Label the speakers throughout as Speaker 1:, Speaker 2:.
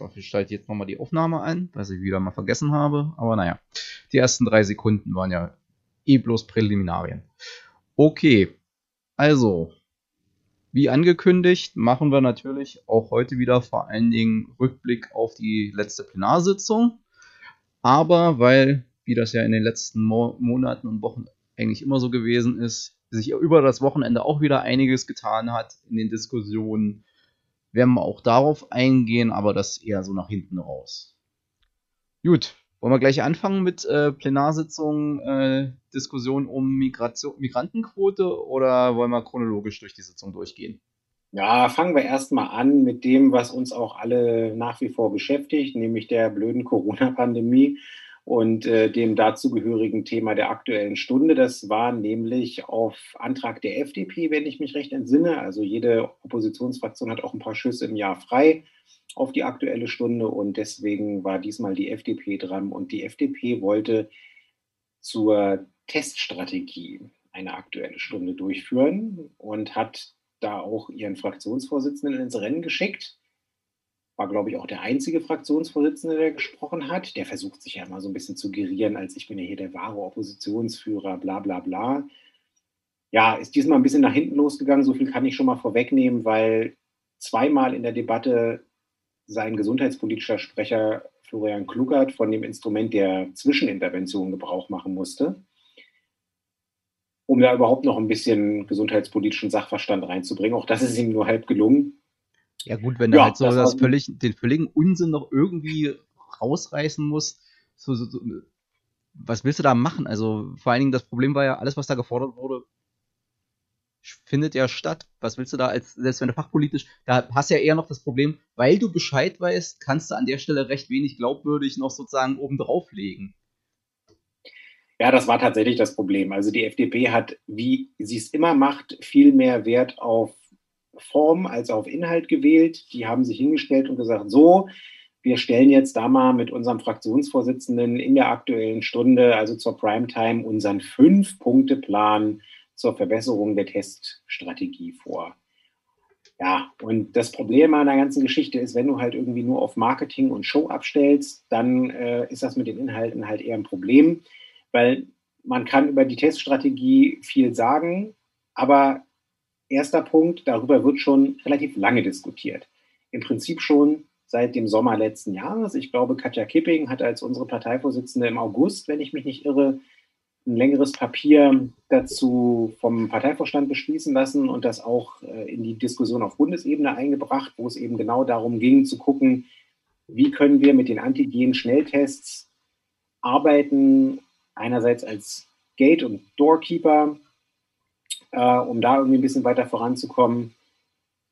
Speaker 1: Dafür schalte jetzt nochmal die Aufnahme ein, was ich wieder mal vergessen habe. Aber naja, die ersten drei Sekunden waren ja eh bloß Präliminarien. Okay, also, wie angekündigt, machen wir natürlich auch heute wieder vor allen Dingen Rückblick auf die letzte Plenarsitzung. Aber weil, wie das ja in den letzten Mo Monaten und Wochen eigentlich immer so gewesen ist, sich über das Wochenende auch wieder einiges getan hat in den Diskussionen, werden wir auch darauf eingehen, aber das eher so nach hinten raus. Gut, wollen wir gleich anfangen mit äh, Plenarsitzung, äh, Diskussion um Migration, Migrantenquote oder wollen wir chronologisch durch die Sitzung durchgehen?
Speaker 2: Ja, fangen wir erstmal an mit dem, was uns auch alle nach wie vor beschäftigt, nämlich der blöden Corona-Pandemie und äh, dem dazugehörigen Thema der aktuellen Stunde. Das war nämlich auf Antrag der FDP, wenn ich mich recht entsinne. Also jede Oppositionsfraktion hat auch ein paar Schüsse im Jahr frei auf die aktuelle Stunde und deswegen war diesmal die FDP dran und die FDP wollte zur Teststrategie eine aktuelle Stunde durchführen und hat da auch ihren Fraktionsvorsitzenden ins Rennen geschickt war, glaube ich, auch der einzige Fraktionsvorsitzende, der gesprochen hat. Der versucht sich ja immer so ein bisschen zu gerieren, als ich bin ja hier der wahre Oppositionsführer, bla bla bla. Ja, ist diesmal ein bisschen nach hinten losgegangen, so viel kann ich schon mal vorwegnehmen, weil zweimal in der Debatte sein gesundheitspolitischer Sprecher Florian Klugert von dem Instrument der Zwischenintervention Gebrauch machen musste, um da überhaupt noch ein bisschen gesundheitspolitischen Sachverstand reinzubringen. Auch das ist ihm nur halb gelungen.
Speaker 1: Ja, gut, wenn du halt so das das völlig, den völligen Unsinn noch irgendwie rausreißen musst, so, so, so, was willst du da machen? Also, vor allen Dingen, das Problem war ja, alles, was da gefordert wurde, findet ja statt. Was willst du da als, selbst wenn du fachpolitisch, da hast du ja eher noch das Problem, weil du Bescheid weißt, kannst du an der Stelle recht wenig glaubwürdig noch sozusagen oben drauf legen.
Speaker 2: Ja, das war tatsächlich das Problem. Also die FDP hat, wie sie es immer macht, viel mehr Wert auf Form als auf Inhalt gewählt. Die haben sich hingestellt und gesagt, so, wir stellen jetzt da mal mit unserem Fraktionsvorsitzenden in der aktuellen Stunde, also zur Primetime, unseren Fünf-Punkte-Plan zur Verbesserung der Teststrategie vor. Ja, und das Problem an der ganzen Geschichte ist, wenn du halt irgendwie nur auf Marketing und Show abstellst, dann äh, ist das mit den Inhalten halt eher ein Problem, weil man kann über die Teststrategie viel sagen, aber Erster Punkt, darüber wird schon relativ lange diskutiert. Im Prinzip schon seit dem Sommer letzten Jahres. Ich glaube, Katja Kipping hat als unsere Parteivorsitzende im August, wenn ich mich nicht irre, ein längeres Papier dazu vom Parteivorstand beschließen lassen und das auch äh, in die Diskussion auf Bundesebene eingebracht, wo es eben genau darum ging zu gucken, wie können wir mit den Antigen-Schnelltests arbeiten, einerseits als Gate- und Doorkeeper äh, um da irgendwie ein bisschen weiter voranzukommen,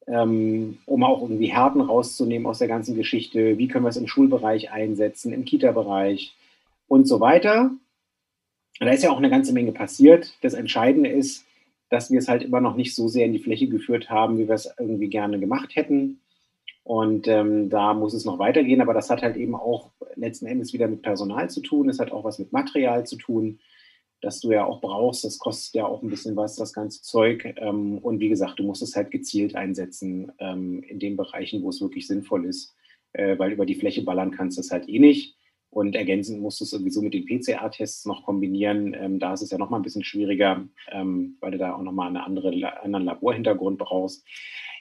Speaker 2: ähm, um auch irgendwie Härten rauszunehmen aus der ganzen Geschichte. Wie können wir es im Schulbereich einsetzen, im Kita-Bereich und so weiter. Da ist ja auch eine ganze Menge passiert. Das Entscheidende ist, dass wir es halt immer noch nicht so sehr in die Fläche geführt haben, wie wir es irgendwie gerne gemacht hätten. Und ähm, da muss es noch weitergehen, aber das hat halt eben auch letzten Endes wieder mit Personal zu tun. Es hat auch was mit Material zu tun das du ja auch brauchst. Das kostet ja auch ein bisschen was, das ganze Zeug. Ähm, und wie gesagt, du musst es halt gezielt einsetzen ähm, in den Bereichen, wo es wirklich sinnvoll ist, äh, weil über die Fläche ballern kannst du es halt eh nicht. Und ergänzend musst du es sowieso mit den PCR-Tests noch kombinieren. Ähm, da ist es ja nochmal ein bisschen schwieriger, weil du da auch nochmal einen andere, anderen Laborhintergrund brauchst.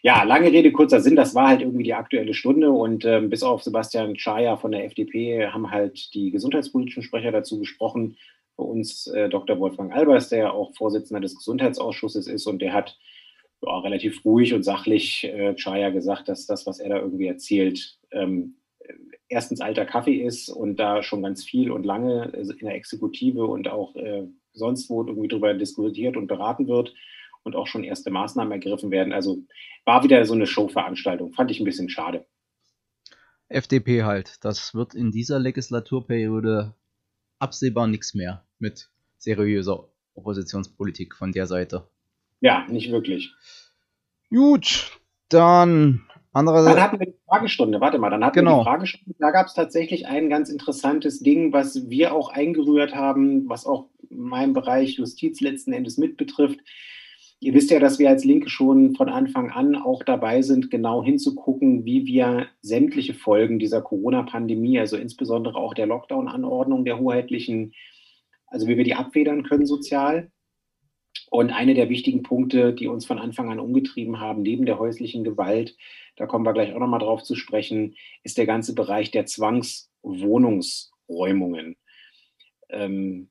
Speaker 2: Ja, lange Rede, kurzer Sinn, das war halt irgendwie die aktuelle Stunde und ähm, bis auf Sebastian Schaja von der FDP haben halt die gesundheitspolitischen Sprecher dazu gesprochen bei uns äh, Dr. Wolfgang Albers, der ja auch Vorsitzender des Gesundheitsausschusses ist und der hat ja, relativ ruhig und sachlich äh, Chaya gesagt, dass das, was er da irgendwie erzählt, ähm, erstens alter Kaffee ist und da schon ganz viel und lange in der Exekutive und auch äh, sonst wo irgendwie darüber diskutiert und beraten wird und auch schon erste Maßnahmen ergriffen werden. Also war wieder so eine Showveranstaltung. Fand ich ein bisschen schade.
Speaker 1: FDP halt. Das wird in dieser Legislaturperiode absehbar nichts mehr mit seriöser Oppositionspolitik von der Seite.
Speaker 2: Ja, nicht wirklich.
Speaker 1: Gut, dann
Speaker 2: andererseits. Dann hatten wir die Fragestunde, warte mal, dann hatten genau. wir die Fragestunde. Da gab es tatsächlich ein ganz interessantes Ding, was wir auch eingerührt haben, was auch meinen Bereich Justiz letzten Endes mit betrifft. Ihr wisst ja, dass wir als Linke schon von Anfang an auch dabei sind, genau hinzugucken, wie wir sämtliche Folgen dieser Corona-Pandemie, also insbesondere auch der Lockdown-Anordnung der hoheitlichen, also wie wir die abfedern können sozial. Und eine der wichtigen Punkte, die uns von Anfang an umgetrieben haben, neben der häuslichen Gewalt, da kommen wir gleich auch nochmal drauf zu sprechen, ist der ganze Bereich der Zwangswohnungsräumungen. Ähm,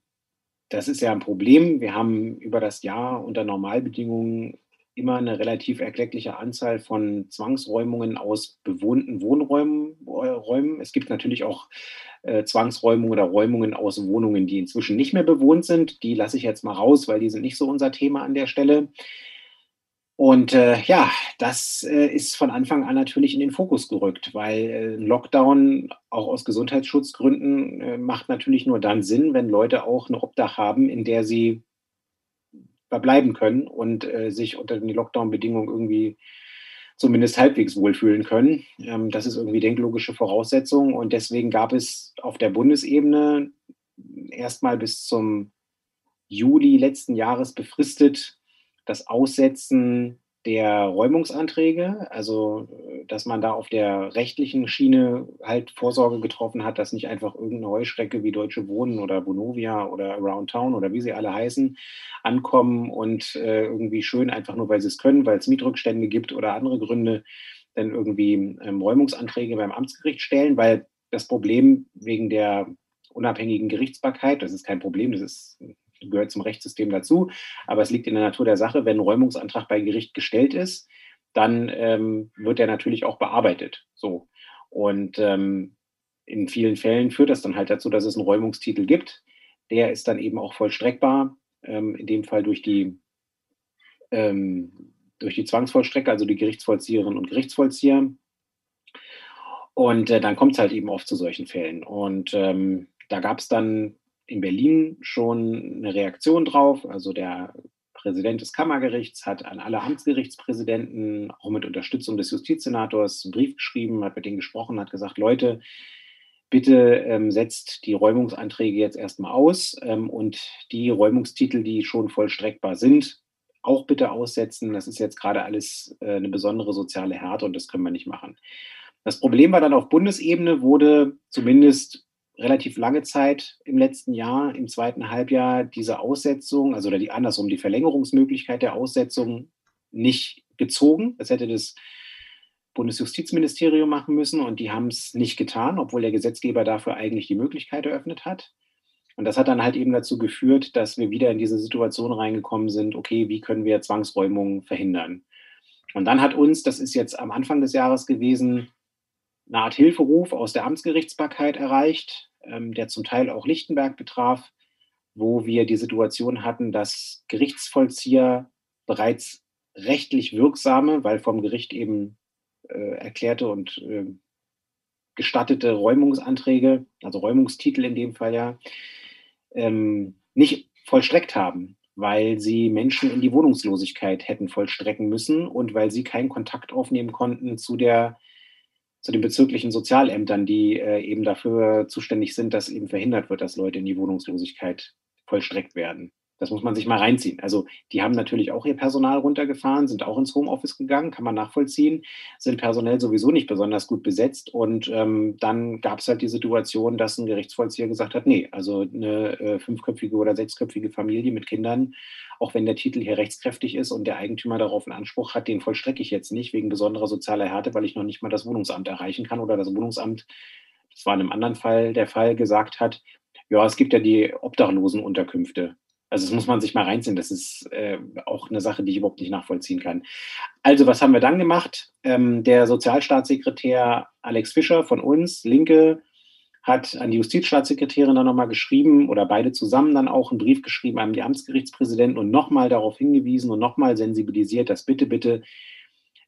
Speaker 2: das ist ja ein Problem. Wir haben über das Jahr unter Normalbedingungen immer eine relativ erkleckliche Anzahl von Zwangsräumungen aus bewohnten Wohnräumen. Räumen. Es gibt natürlich auch äh, Zwangsräumungen oder Räumungen aus Wohnungen, die inzwischen nicht mehr bewohnt sind. Die lasse ich jetzt mal raus, weil die sind nicht so unser Thema an der Stelle. Und äh, ja, das äh, ist von Anfang an natürlich in den Fokus gerückt, weil äh, ein Lockdown auch aus Gesundheitsschutzgründen äh, macht natürlich nur dann Sinn, wenn Leute auch eine Obdach haben, in der sie verbleiben können und äh, sich unter den Lockdown-Bedingungen irgendwie zumindest halbwegs wohlfühlen können. Ähm, das ist irgendwie denklogische Voraussetzung und deswegen gab es auf der Bundesebene erstmal bis zum Juli letzten Jahres befristet das Aussetzen der Räumungsanträge, also dass man da auf der rechtlichen Schiene halt Vorsorge getroffen hat, dass nicht einfach irgendeine Heuschrecke wie Deutsche Wohnen oder Bonovia oder Around Town oder wie sie alle heißen, ankommen und äh, irgendwie schön einfach nur, weil sie es können, weil es Mietrückstände gibt oder andere Gründe, dann irgendwie ähm, Räumungsanträge beim Amtsgericht stellen, weil das Problem wegen der unabhängigen Gerichtsbarkeit, das ist kein Problem, das ist gehört zum Rechtssystem dazu. Aber es liegt in der Natur der Sache, wenn ein Räumungsantrag bei Gericht gestellt ist, dann ähm, wird er natürlich auch bearbeitet. So. Und ähm, in vielen Fällen führt das dann halt dazu, dass es einen Räumungstitel gibt. Der ist dann eben auch vollstreckbar, ähm, in dem Fall durch die, ähm, durch die Zwangsvollstrecker, also die Gerichtsvollzieherinnen und Gerichtsvollzieher. Und äh, dann kommt es halt eben oft zu solchen Fällen. Und ähm, da gab es dann in Berlin schon eine Reaktion drauf. Also der Präsident des Kammergerichts hat an alle Amtsgerichtspräsidenten, auch mit Unterstützung des Justizsenators, einen Brief geschrieben, hat mit denen gesprochen, hat gesagt, Leute, bitte ähm, setzt die Räumungsanträge jetzt erstmal aus ähm, und die Räumungstitel, die schon vollstreckbar sind, auch bitte aussetzen. Das ist jetzt gerade alles äh, eine besondere soziale Härte und das können wir nicht machen. Das Problem war dann auf Bundesebene, wurde zumindest relativ lange Zeit im letzten Jahr, im zweiten Halbjahr, diese Aussetzung, also oder die andersrum, die Verlängerungsmöglichkeit der Aussetzung nicht gezogen. Das hätte das Bundesjustizministerium machen müssen und die haben es nicht getan, obwohl der Gesetzgeber dafür eigentlich die Möglichkeit eröffnet hat. Und das hat dann halt eben dazu geführt, dass wir wieder in diese Situation reingekommen sind, okay, wie können wir Zwangsräumungen verhindern? Und dann hat uns, das ist jetzt am Anfang des Jahres gewesen, eine Art Hilferuf aus der Amtsgerichtsbarkeit erreicht, ähm, der zum Teil auch Lichtenberg betraf, wo wir die Situation hatten, dass Gerichtsvollzieher bereits rechtlich wirksame, weil vom Gericht eben äh, erklärte und äh, gestattete Räumungsanträge, also Räumungstitel in dem Fall ja, ähm, nicht vollstreckt haben, weil sie Menschen in die Wohnungslosigkeit hätten vollstrecken müssen und weil sie keinen Kontakt aufnehmen konnten zu der zu den bezirklichen Sozialämtern, die äh, eben dafür zuständig sind, dass eben verhindert wird, dass Leute in die Wohnungslosigkeit vollstreckt werden. Das muss man sich mal reinziehen. Also die haben natürlich auch ihr Personal runtergefahren, sind auch ins Homeoffice gegangen, kann man nachvollziehen, sind personell sowieso nicht besonders gut besetzt. Und ähm, dann gab es halt die Situation, dass ein Gerichtsvollzieher gesagt hat, nee, also eine äh, fünfköpfige oder sechsköpfige Familie mit Kindern, auch wenn der Titel hier rechtskräftig ist und der Eigentümer darauf einen Anspruch hat, den vollstrecke ich jetzt nicht wegen besonderer sozialer Härte, weil ich noch nicht mal das Wohnungsamt erreichen kann oder das Wohnungsamt, das war in einem anderen Fall der Fall, gesagt hat, ja, es gibt ja die Obdachlosenunterkünfte. Also das muss man sich mal reinziehen. Das ist äh, auch eine Sache, die ich überhaupt nicht nachvollziehen kann. Also was haben wir dann gemacht? Ähm, der Sozialstaatssekretär Alex Fischer von uns, Linke, hat an die Justizstaatssekretärin dann nochmal geschrieben oder beide zusammen dann auch einen Brief geschrieben an die Amtsgerichtspräsidenten und nochmal darauf hingewiesen und nochmal sensibilisiert, dass bitte, bitte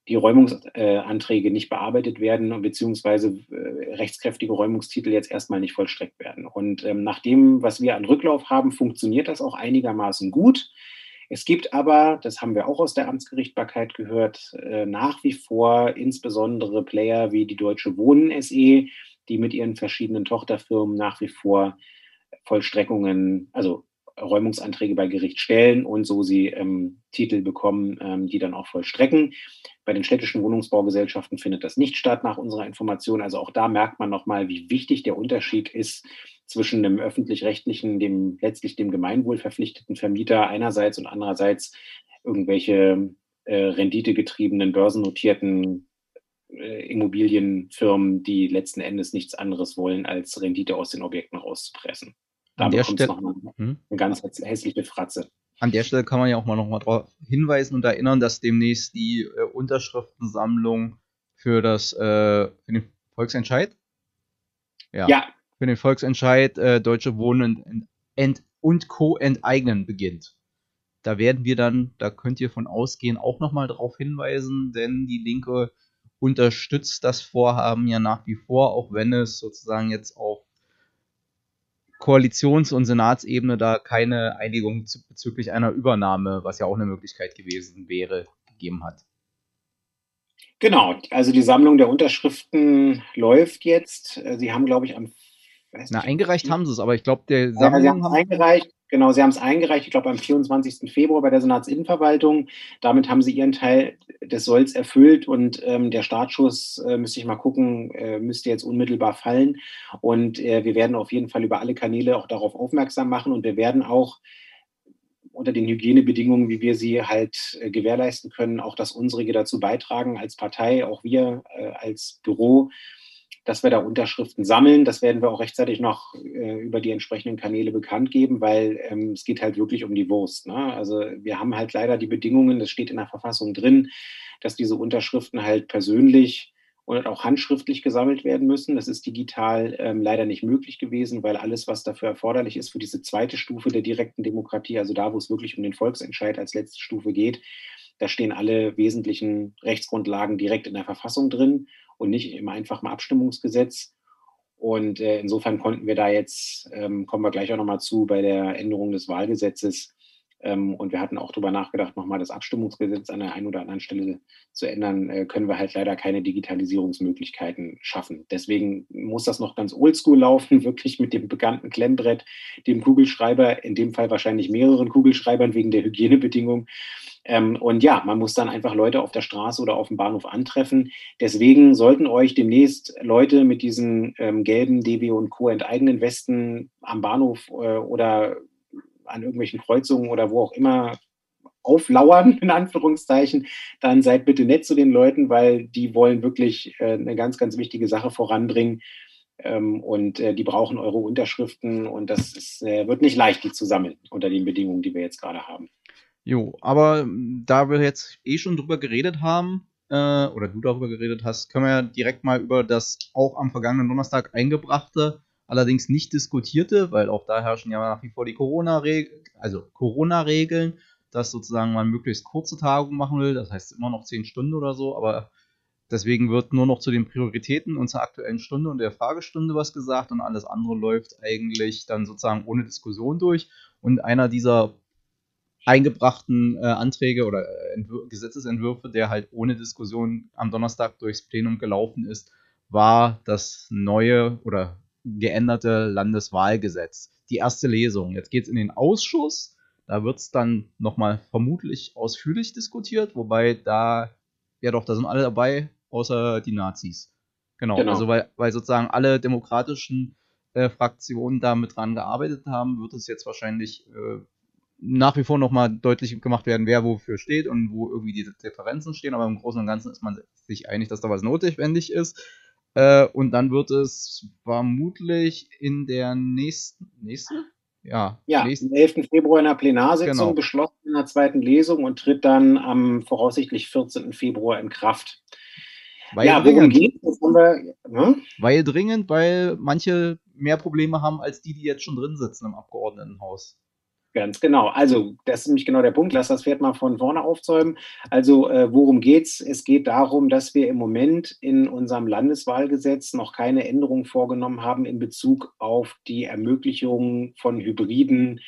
Speaker 2: die Räumungsanträge nicht bearbeitet werden, beziehungsweise äh, rechtskräftige Räumungstitel jetzt erstmal nicht vollstreckt werden. Und ähm, nach dem, was wir an Rücklauf haben, funktioniert das auch einigermaßen gut. Es gibt aber, das haben wir auch aus der Amtsgerichtbarkeit gehört, äh, nach wie vor insbesondere Player wie die Deutsche Wohnen SE, die mit ihren verschiedenen Tochterfirmen nach wie vor Vollstreckungen, also Räumungsanträge bei Gericht stellen und so sie ähm, Titel bekommen, ähm, die dann auch vollstrecken. Bei den städtischen Wohnungsbaugesellschaften findet das nicht statt nach unserer Information. Also auch da merkt man nochmal, wie wichtig der Unterschied ist zwischen dem öffentlich-rechtlichen, dem letztlich dem Gemeinwohl verpflichteten Vermieter einerseits und andererseits irgendwelche äh, renditegetriebenen, börsennotierten äh, Immobilienfirmen, die letzten Endes nichts anderes wollen, als Rendite aus den Objekten rauszupressen.
Speaker 1: Da An der Stelle noch eine,
Speaker 2: hm? eine ganz hässliche Fratze.
Speaker 1: An der Stelle kann man ja auch mal noch mal darauf hinweisen und erinnern, dass demnächst die äh, Unterschriftensammlung für das äh, für den Volksentscheid
Speaker 2: ja, ja.
Speaker 1: für den Volksentscheid äh, Deutsche Wohnen und, Ent und Co. enteignen beginnt. Da werden wir dann, da könnt ihr von ausgehen, auch nochmal darauf hinweisen, denn die Linke unterstützt das Vorhaben ja nach wie vor, auch wenn es sozusagen jetzt auf Koalitions- und Senatsebene da keine Einigung bezüglich einer Übernahme, was ja auch eine Möglichkeit gewesen wäre, gegeben hat.
Speaker 2: Genau, also die Sammlung der Unterschriften läuft jetzt. Sie haben, glaube ich, am.
Speaker 1: Na, eingereicht haben sie es, aber ich glaube, der
Speaker 2: Sammlung. Ja, sie haben es eingereicht. Genau, Sie haben es eingereicht, ich glaube am 24. Februar bei der Senatsinnenverwaltung. Damit haben Sie Ihren Teil des Solls erfüllt und ähm, der Startschuss, äh, müsste ich mal gucken, äh, müsste jetzt unmittelbar fallen. Und äh, wir werden auf jeden Fall über alle Kanäle auch darauf aufmerksam machen und wir werden auch unter den Hygienebedingungen, wie wir sie halt äh, gewährleisten können, auch das unsrige dazu beitragen als Partei, auch wir äh, als Büro dass wir da Unterschriften sammeln. Das werden wir auch rechtzeitig noch äh, über die entsprechenden Kanäle bekannt geben, weil ähm, es geht halt wirklich um die Wurst. Ne? Also wir haben halt leider die Bedingungen, das steht in der Verfassung drin, dass diese Unterschriften halt persönlich und auch handschriftlich gesammelt werden müssen. Das ist digital ähm, leider nicht möglich gewesen, weil alles, was dafür erforderlich ist für diese zweite Stufe der direkten Demokratie, also da, wo es wirklich um den Volksentscheid als letzte Stufe geht, da stehen alle wesentlichen Rechtsgrundlagen direkt in der Verfassung drin und nicht im einfachen Abstimmungsgesetz. Und äh, insofern konnten wir da jetzt, ähm, kommen wir gleich auch nochmal zu, bei der Änderung des Wahlgesetzes. Ähm, und wir hatten auch darüber nachgedacht, nochmal das Abstimmungsgesetz an der einen oder anderen Stelle zu ändern, äh, können wir halt leider keine Digitalisierungsmöglichkeiten schaffen. Deswegen muss das noch ganz oldschool laufen, wirklich mit dem bekannten Klemmbrett, dem Kugelschreiber, in dem Fall wahrscheinlich mehreren Kugelschreibern wegen der Hygienebedingungen ähm, und ja, man muss dann einfach Leute auf der Straße oder auf dem Bahnhof antreffen. Deswegen sollten euch demnächst Leute mit diesen ähm, gelben DB und Co. enteigenen Westen am Bahnhof äh, oder an irgendwelchen Kreuzungen oder wo auch immer auflauern, in Anführungszeichen, dann seid bitte nett zu den Leuten, weil die wollen wirklich äh, eine ganz, ganz wichtige Sache voranbringen. Ähm, und äh, die brauchen eure Unterschriften und das ist, äh, wird nicht leicht, die zu sammeln unter den Bedingungen, die wir jetzt gerade haben.
Speaker 1: Jo, aber hm, da wir jetzt eh schon drüber geredet haben, äh, oder du darüber geredet hast, können wir ja direkt mal über das auch am vergangenen Donnerstag eingebrachte, allerdings nicht diskutierte, weil auch da herrschen ja nach wie vor die Corona-Regeln, also Corona-Regeln, dass sozusagen man möglichst kurze Tagungen machen will, das heißt immer noch 10 Stunden oder so, aber deswegen wird nur noch zu den Prioritäten unserer aktuellen Stunde und der Fragestunde was gesagt und alles andere läuft eigentlich dann sozusagen ohne Diskussion durch. Und einer dieser eingebrachten äh, Anträge oder äh, Gesetzesentwürfe, der halt ohne Diskussion am Donnerstag durchs Plenum gelaufen ist, war das neue oder geänderte Landeswahlgesetz. Die erste Lesung. Jetzt geht es in den Ausschuss. Da wird es dann nochmal vermutlich ausführlich diskutiert, wobei da, ja doch, da sind alle dabei, außer die Nazis. Genau, genau. also weil, weil sozusagen alle demokratischen äh, Fraktionen da mit dran gearbeitet haben, wird es jetzt wahrscheinlich äh, nach wie vor nochmal deutlich gemacht werden, wer wofür steht und wo irgendwie die Differenzen stehen, aber im Großen und Ganzen ist man sich einig, dass da was notwendig ist. Äh, und dann wird es vermutlich in der nächsten, nächsten?
Speaker 2: Ja, ja nächsten, am 11. Februar in der Plenarsitzung genau. beschlossen in der zweiten Lesung und tritt dann am voraussichtlich 14. Februar in Kraft.
Speaker 1: Weil ja, dringend. Geht, wir, hm? Weil dringend, weil manche mehr Probleme haben als die, die jetzt schon drin sitzen im Abgeordnetenhaus.
Speaker 2: Ganz genau. Also, das ist nämlich genau der Punkt. Lass das Pferd mal von vorne aufzäumen. Also, äh, worum geht's? Es geht darum, dass wir im Moment in unserem Landeswahlgesetz noch keine Änderung vorgenommen haben in Bezug auf die Ermöglichung von hybriden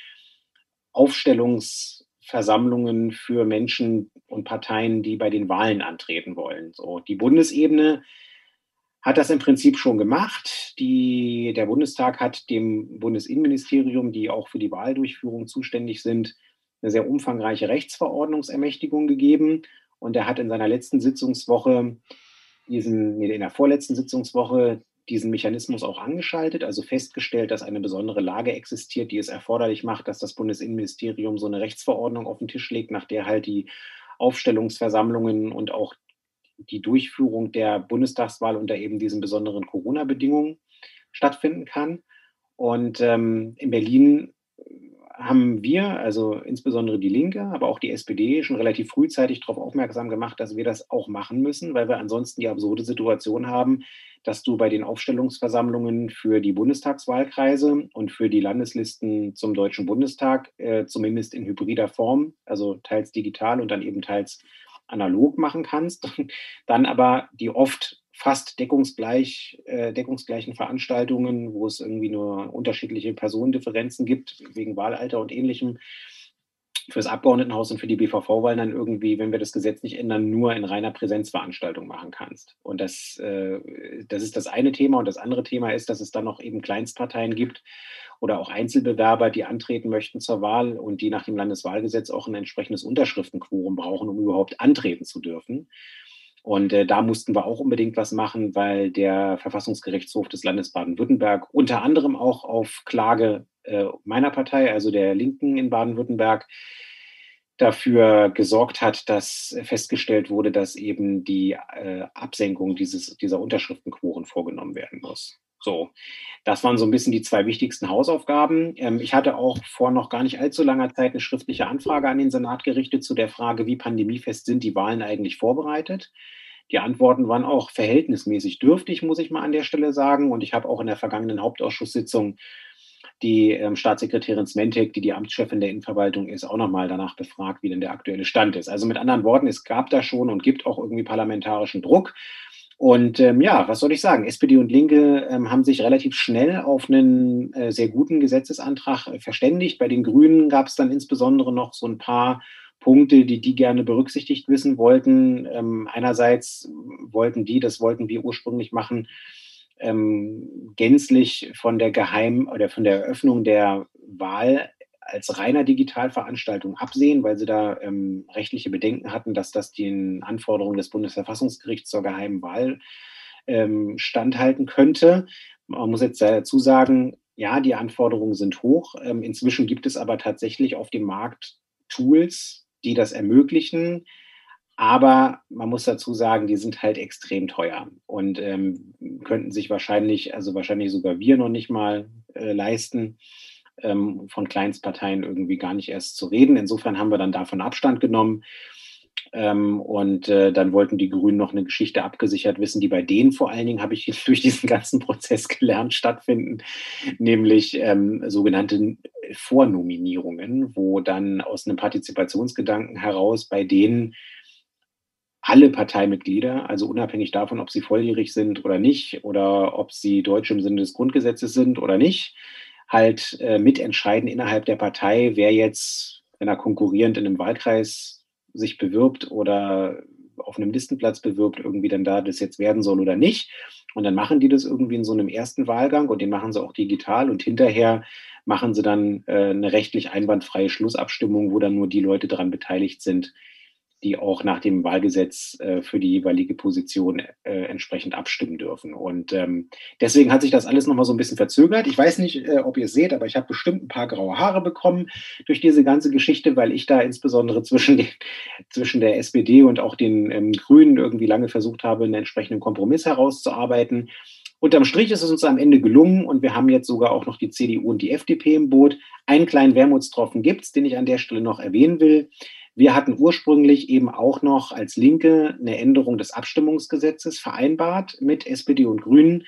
Speaker 2: Aufstellungsversammlungen für Menschen und Parteien, die bei den Wahlen antreten wollen. So, die Bundesebene hat das im Prinzip schon gemacht. Die, der Bundestag hat dem Bundesinnenministerium, die auch für die Wahldurchführung zuständig sind, eine sehr umfangreiche Rechtsverordnungsermächtigung gegeben. Und er hat in seiner letzten Sitzungswoche, diesen, in der vorletzten Sitzungswoche, diesen Mechanismus auch angeschaltet, also festgestellt, dass eine besondere Lage existiert, die es erforderlich macht, dass das Bundesinnenministerium so eine Rechtsverordnung auf den Tisch legt, nach der halt die Aufstellungsversammlungen und auch die Durchführung der Bundestagswahl unter eben diesen besonderen Corona-Bedingungen stattfinden kann. Und ähm, in Berlin haben wir, also insbesondere die Linke, aber auch die SPD, schon relativ frühzeitig darauf aufmerksam gemacht, dass wir das auch machen müssen, weil wir ansonsten die absurde Situation haben, dass du bei den Aufstellungsversammlungen für die Bundestagswahlkreise und für die Landeslisten zum Deutschen Bundestag, äh, zumindest in hybrider Form, also teils digital und dann eben teils analog machen kannst, dann aber die oft fast deckungsgleich, äh, deckungsgleichen Veranstaltungen, wo es irgendwie nur unterschiedliche Personendifferenzen gibt, wegen Wahlalter und ähnlichem, fürs Abgeordnetenhaus und für die BVV-Wahlen dann irgendwie, wenn wir das Gesetz nicht ändern, nur in reiner Präsenzveranstaltung machen kannst. Und das, äh, das ist das eine Thema. Und das andere Thema ist, dass es dann noch eben Kleinstparteien gibt oder auch Einzelbewerber, die antreten möchten zur Wahl und die nach dem Landeswahlgesetz auch ein entsprechendes Unterschriftenquorum brauchen, um überhaupt antreten zu dürfen. Und äh, da mussten wir auch unbedingt was machen, weil der Verfassungsgerichtshof des Landes Baden-Württemberg unter anderem auch auf Klage äh, meiner Partei, also der Linken in Baden-Württemberg, dafür gesorgt hat, dass festgestellt wurde, dass eben die äh, Absenkung dieses, dieser Unterschriftenquoren vorgenommen werden muss. So, das waren so ein bisschen die zwei wichtigsten Hausaufgaben. Ähm, ich hatte auch vor noch gar nicht allzu langer Zeit eine schriftliche Anfrage an den Senat gerichtet zu der Frage, wie pandemiefest sind die Wahlen eigentlich vorbereitet. Die Antworten waren auch verhältnismäßig dürftig, muss ich mal an der Stelle sagen. Und ich habe auch in der vergangenen Hauptausschusssitzung die ähm, Staatssekretärin Smentek, die die Amtschefin der Innenverwaltung ist, auch nochmal danach befragt, wie denn der aktuelle Stand ist. Also mit anderen Worten, es gab da schon und gibt auch irgendwie parlamentarischen Druck. Und ähm, ja, was soll ich sagen? SPD und Linke ähm, haben sich relativ schnell auf einen äh, sehr guten Gesetzesantrag äh, verständigt. Bei den Grünen gab es dann insbesondere noch so ein paar Punkte, die die gerne berücksichtigt wissen wollten. Ähm, einerseits wollten die, das wollten wir ursprünglich machen, ähm, gänzlich von der Geheim- oder von der Eröffnung der Wahl als reiner Digitalveranstaltung absehen, weil sie da ähm, rechtliche Bedenken hatten, dass das den Anforderungen des Bundesverfassungsgerichts zur geheimen Wahl ähm, standhalten könnte. Man muss jetzt dazu sagen, ja, die Anforderungen sind hoch. Ähm, inzwischen gibt es aber tatsächlich auf dem Markt Tools, die das ermöglichen. Aber man muss dazu sagen, die sind halt extrem teuer und ähm, könnten sich wahrscheinlich, also wahrscheinlich sogar wir noch nicht mal äh, leisten ähm, von Kleinstparteien irgendwie gar nicht erst zu reden. Insofern haben wir dann davon Abstand genommen. Ähm, und äh, dann wollten die Grünen noch eine Geschichte abgesichert wissen, die bei denen vor allen Dingen, habe ich durch diesen ganzen Prozess gelernt, stattfinden, nämlich ähm, sogenannte Vornominierungen, wo dann aus einem Partizipationsgedanken heraus bei denen alle Parteimitglieder, also unabhängig davon, ob sie volljährig sind oder nicht, oder ob sie Deutsche im Sinne des Grundgesetzes sind oder nicht, halt äh, mitentscheiden innerhalb der Partei, wer jetzt, wenn er konkurrierend in einem Wahlkreis sich bewirbt oder auf einem Listenplatz bewirbt, irgendwie dann da das jetzt werden soll oder nicht. Und dann machen die das irgendwie in so einem ersten Wahlgang und den machen sie auch digital und hinterher machen sie dann äh, eine rechtlich einwandfreie Schlussabstimmung, wo dann nur die Leute daran beteiligt sind, die auch nach dem Wahlgesetz äh, für die jeweilige Position äh, entsprechend abstimmen dürfen. Und ähm, deswegen hat sich das alles nochmal so ein bisschen verzögert. Ich weiß nicht, äh, ob ihr es seht, aber ich habe bestimmt ein paar graue Haare bekommen durch diese ganze Geschichte, weil ich da insbesondere zwischen, den, zwischen der SPD und auch den ähm, Grünen irgendwie lange versucht habe, einen entsprechenden Kompromiss herauszuarbeiten. Unterm Strich ist es uns am Ende gelungen und wir haben jetzt sogar auch noch die CDU und die FDP im Boot. Einen kleinen Wermutstropfen gibt es, den ich an der Stelle noch erwähnen will. Wir hatten ursprünglich eben auch noch als Linke eine Änderung des Abstimmungsgesetzes vereinbart mit SPD und Grünen,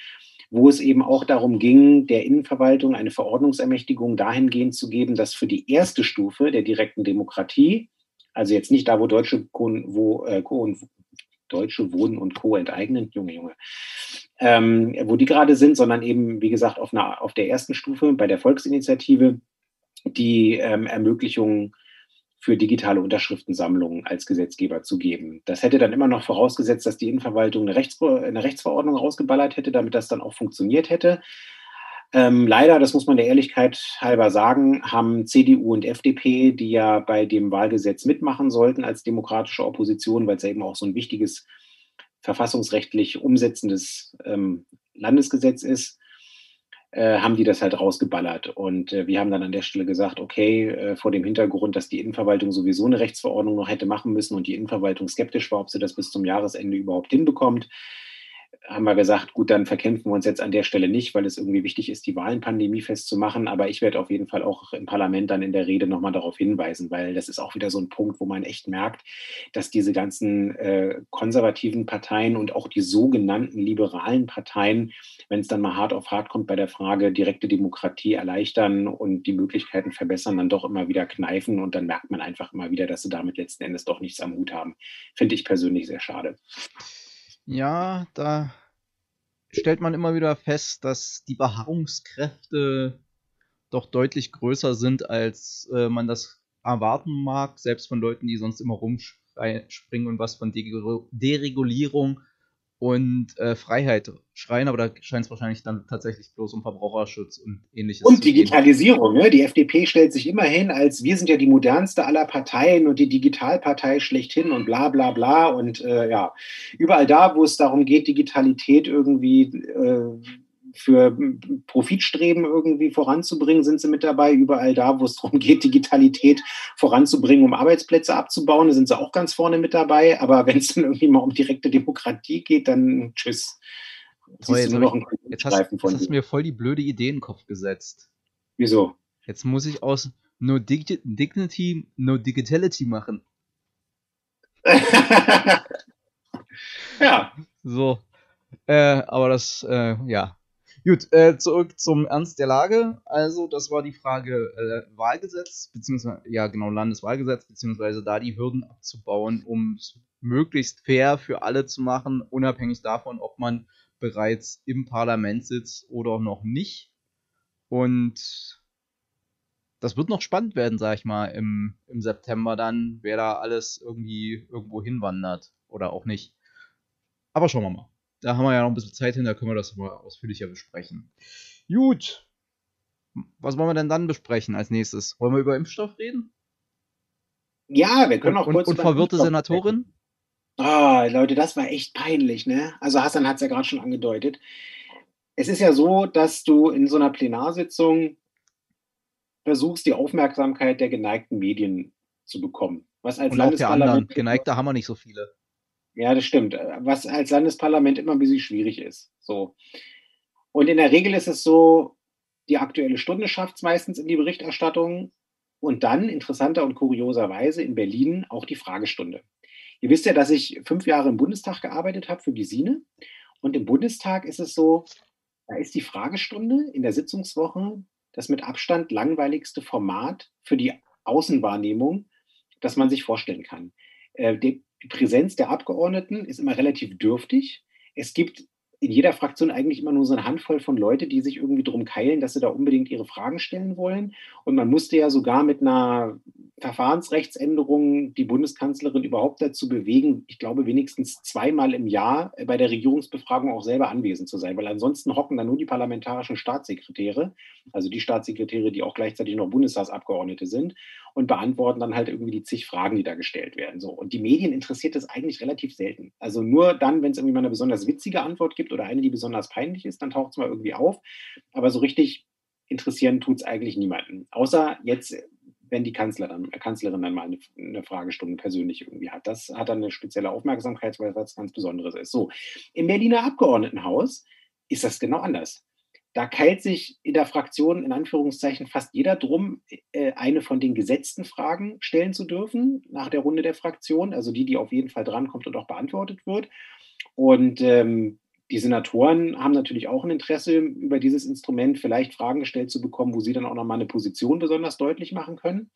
Speaker 2: wo es eben auch darum ging, der Innenverwaltung eine Verordnungsermächtigung dahingehend zu geben, dass für die erste Stufe der direkten Demokratie, also jetzt nicht da, wo Deutsche, wo, äh, Deutsche Wohnen und Co. enteignen, Junge, Junge, ähm, wo die gerade sind, sondern eben, wie gesagt, auf, einer, auf der ersten Stufe bei der Volksinitiative die ähm, Ermöglichung für digitale Unterschriftensammlungen als Gesetzgeber zu geben. Das hätte dann immer noch vorausgesetzt, dass die Innenverwaltung eine, Rechts eine Rechtsverordnung rausgeballert hätte, damit das dann auch funktioniert hätte. Ähm, leider, das muss man der Ehrlichkeit halber sagen, haben CDU und FDP, die ja bei dem Wahlgesetz mitmachen sollten als demokratische Opposition, weil es ja eben auch so ein wichtiges verfassungsrechtlich umsetzendes ähm, Landesgesetz ist, äh, haben die das halt rausgeballert. Und äh, wir haben dann an der Stelle gesagt, okay, äh, vor dem Hintergrund, dass die Innenverwaltung sowieso eine Rechtsverordnung noch hätte machen müssen und die Innenverwaltung skeptisch war, ob sie das bis zum Jahresende überhaupt hinbekommt, haben wir gesagt, gut, dann verkämpfen wir uns jetzt an der Stelle nicht, weil es irgendwie wichtig ist, die Wahlen pandemiefest zu machen. Aber ich werde auf jeden Fall auch im Parlament dann in der Rede nochmal darauf hinweisen, weil das ist auch wieder so ein Punkt, wo man echt merkt, dass diese ganzen äh, konservativen Parteien und auch die sogenannten liberalen Parteien, wenn es dann mal hart auf hart kommt bei der Frage direkte Demokratie erleichtern und die Möglichkeiten verbessern, dann doch immer wieder kneifen. Und dann merkt man einfach immer wieder, dass sie damit letzten Endes doch nichts am Hut haben. Finde ich persönlich sehr schade.
Speaker 1: Ja, da stellt man immer wieder fest, dass die Beharrungskräfte doch deutlich größer sind, als äh, man das erwarten mag, selbst von Leuten, die sonst immer rumspringen und was von Deregulierung und äh, Freiheit schreien, aber da scheint es wahrscheinlich dann tatsächlich bloß um Verbraucherschutz und ähnliches.
Speaker 2: Und Digitalisierung. Ne? Die FDP stellt sich immer hin, als wir sind ja die modernste aller Parteien und die Digitalpartei schlechthin und bla bla bla. Und äh, ja, überall da, wo es darum geht, Digitalität irgendwie äh, für Profitstreben irgendwie voranzubringen, sind sie mit dabei. Überall da, wo es darum geht, Digitalität voranzubringen, um Arbeitsplätze abzubauen, sind sie auch ganz vorne mit dabei. Aber wenn es dann irgendwie mal um direkte Demokratie geht, dann tschüss.
Speaker 1: Toll, jetzt, noch ich, jetzt hast, jetzt hast du mir voll die blöde Idee in den Kopf gesetzt.
Speaker 2: Wieso?
Speaker 1: Jetzt muss ich aus No Dignity, No Digitality machen. ja. So. Äh, aber das, äh, ja, Gut, äh, zurück zum Ernst der Lage. Also, das war die Frage äh, Wahlgesetz, beziehungsweise, ja, genau, Landeswahlgesetz, beziehungsweise da die Hürden abzubauen, um es möglichst fair für alle zu machen, unabhängig davon, ob man bereits im Parlament sitzt oder noch nicht. Und das wird noch spannend werden, sag ich mal, im, im September dann, wer da alles irgendwie irgendwo hinwandert oder auch nicht. Aber schauen wir mal. Da haben wir ja noch ein bisschen Zeit hin, da können wir das mal ausführlicher besprechen. Gut. Was wollen wir denn dann besprechen als nächstes? Wollen wir über Impfstoff reden?
Speaker 2: Ja, wir können auch
Speaker 1: und,
Speaker 2: kurz
Speaker 1: und, und verwirrte Senatorin?
Speaker 2: Ah, oh, Leute, das war echt peinlich, ne? Also Hassan hat es ja gerade schon angedeutet. Es ist ja so, dass du in so einer Plenarsitzung versuchst, die Aufmerksamkeit der geneigten Medien zu bekommen.
Speaker 1: Was als und auch der anderen. Geneigte haben wir nicht so viele.
Speaker 2: Ja, das stimmt. Was als Landesparlament immer ein bisschen schwierig ist. So. Und in der Regel ist es so, die aktuelle Stunde schafft es meistens in die Berichterstattung und dann interessanter und kurioserweise in Berlin auch die Fragestunde. Ihr wisst ja, dass ich fünf Jahre im Bundestag gearbeitet habe für die Sine. Und im Bundestag ist es so, da ist die Fragestunde in der Sitzungswoche das mit Abstand langweiligste Format für die Außenwahrnehmung, das man sich vorstellen kann. Äh, Präsenz der Abgeordneten ist immer relativ dürftig. Es gibt in jeder Fraktion eigentlich immer nur so eine Handvoll von Leute, die sich irgendwie drum keilen, dass sie da unbedingt ihre Fragen stellen wollen. Und man musste ja sogar mit einer Verfahrensrechtsänderung die Bundeskanzlerin überhaupt dazu bewegen, ich glaube wenigstens zweimal im Jahr bei der Regierungsbefragung auch selber anwesend zu sein, weil ansonsten hocken da nur die parlamentarischen Staatssekretäre, also die Staatssekretäre, die auch gleichzeitig noch Bundestagsabgeordnete sind und beantworten dann halt irgendwie die zig Fragen, die da gestellt werden. So. Und die Medien interessiert das eigentlich relativ selten. Also nur dann, wenn es irgendwie mal eine besonders witzige Antwort gibt oder eine, die besonders peinlich ist, dann taucht es mal irgendwie auf. Aber so richtig interessieren tut es eigentlich niemanden. Außer jetzt, wenn die Kanzlerin, Kanzlerin dann mal eine, eine, Fragestunde persönlich irgendwie hat. Das hat dann eine spezielle Aufmerksamkeit, weil das ganz Besonderes ist. So, im Berliner Abgeordnetenhaus ist das genau anders da keilt sich in der Fraktion in Anführungszeichen fast jeder drum, äh, eine von den gesetzten Fragen stellen zu dürfen nach der Runde der Fraktion, also die, die auf jeden Fall drankommt und auch beantwortet wird. Und ähm, die Senatoren haben natürlich auch ein Interesse, über dieses Instrument vielleicht Fragen gestellt zu bekommen, wo sie dann auch nochmal eine Position besonders deutlich machen können.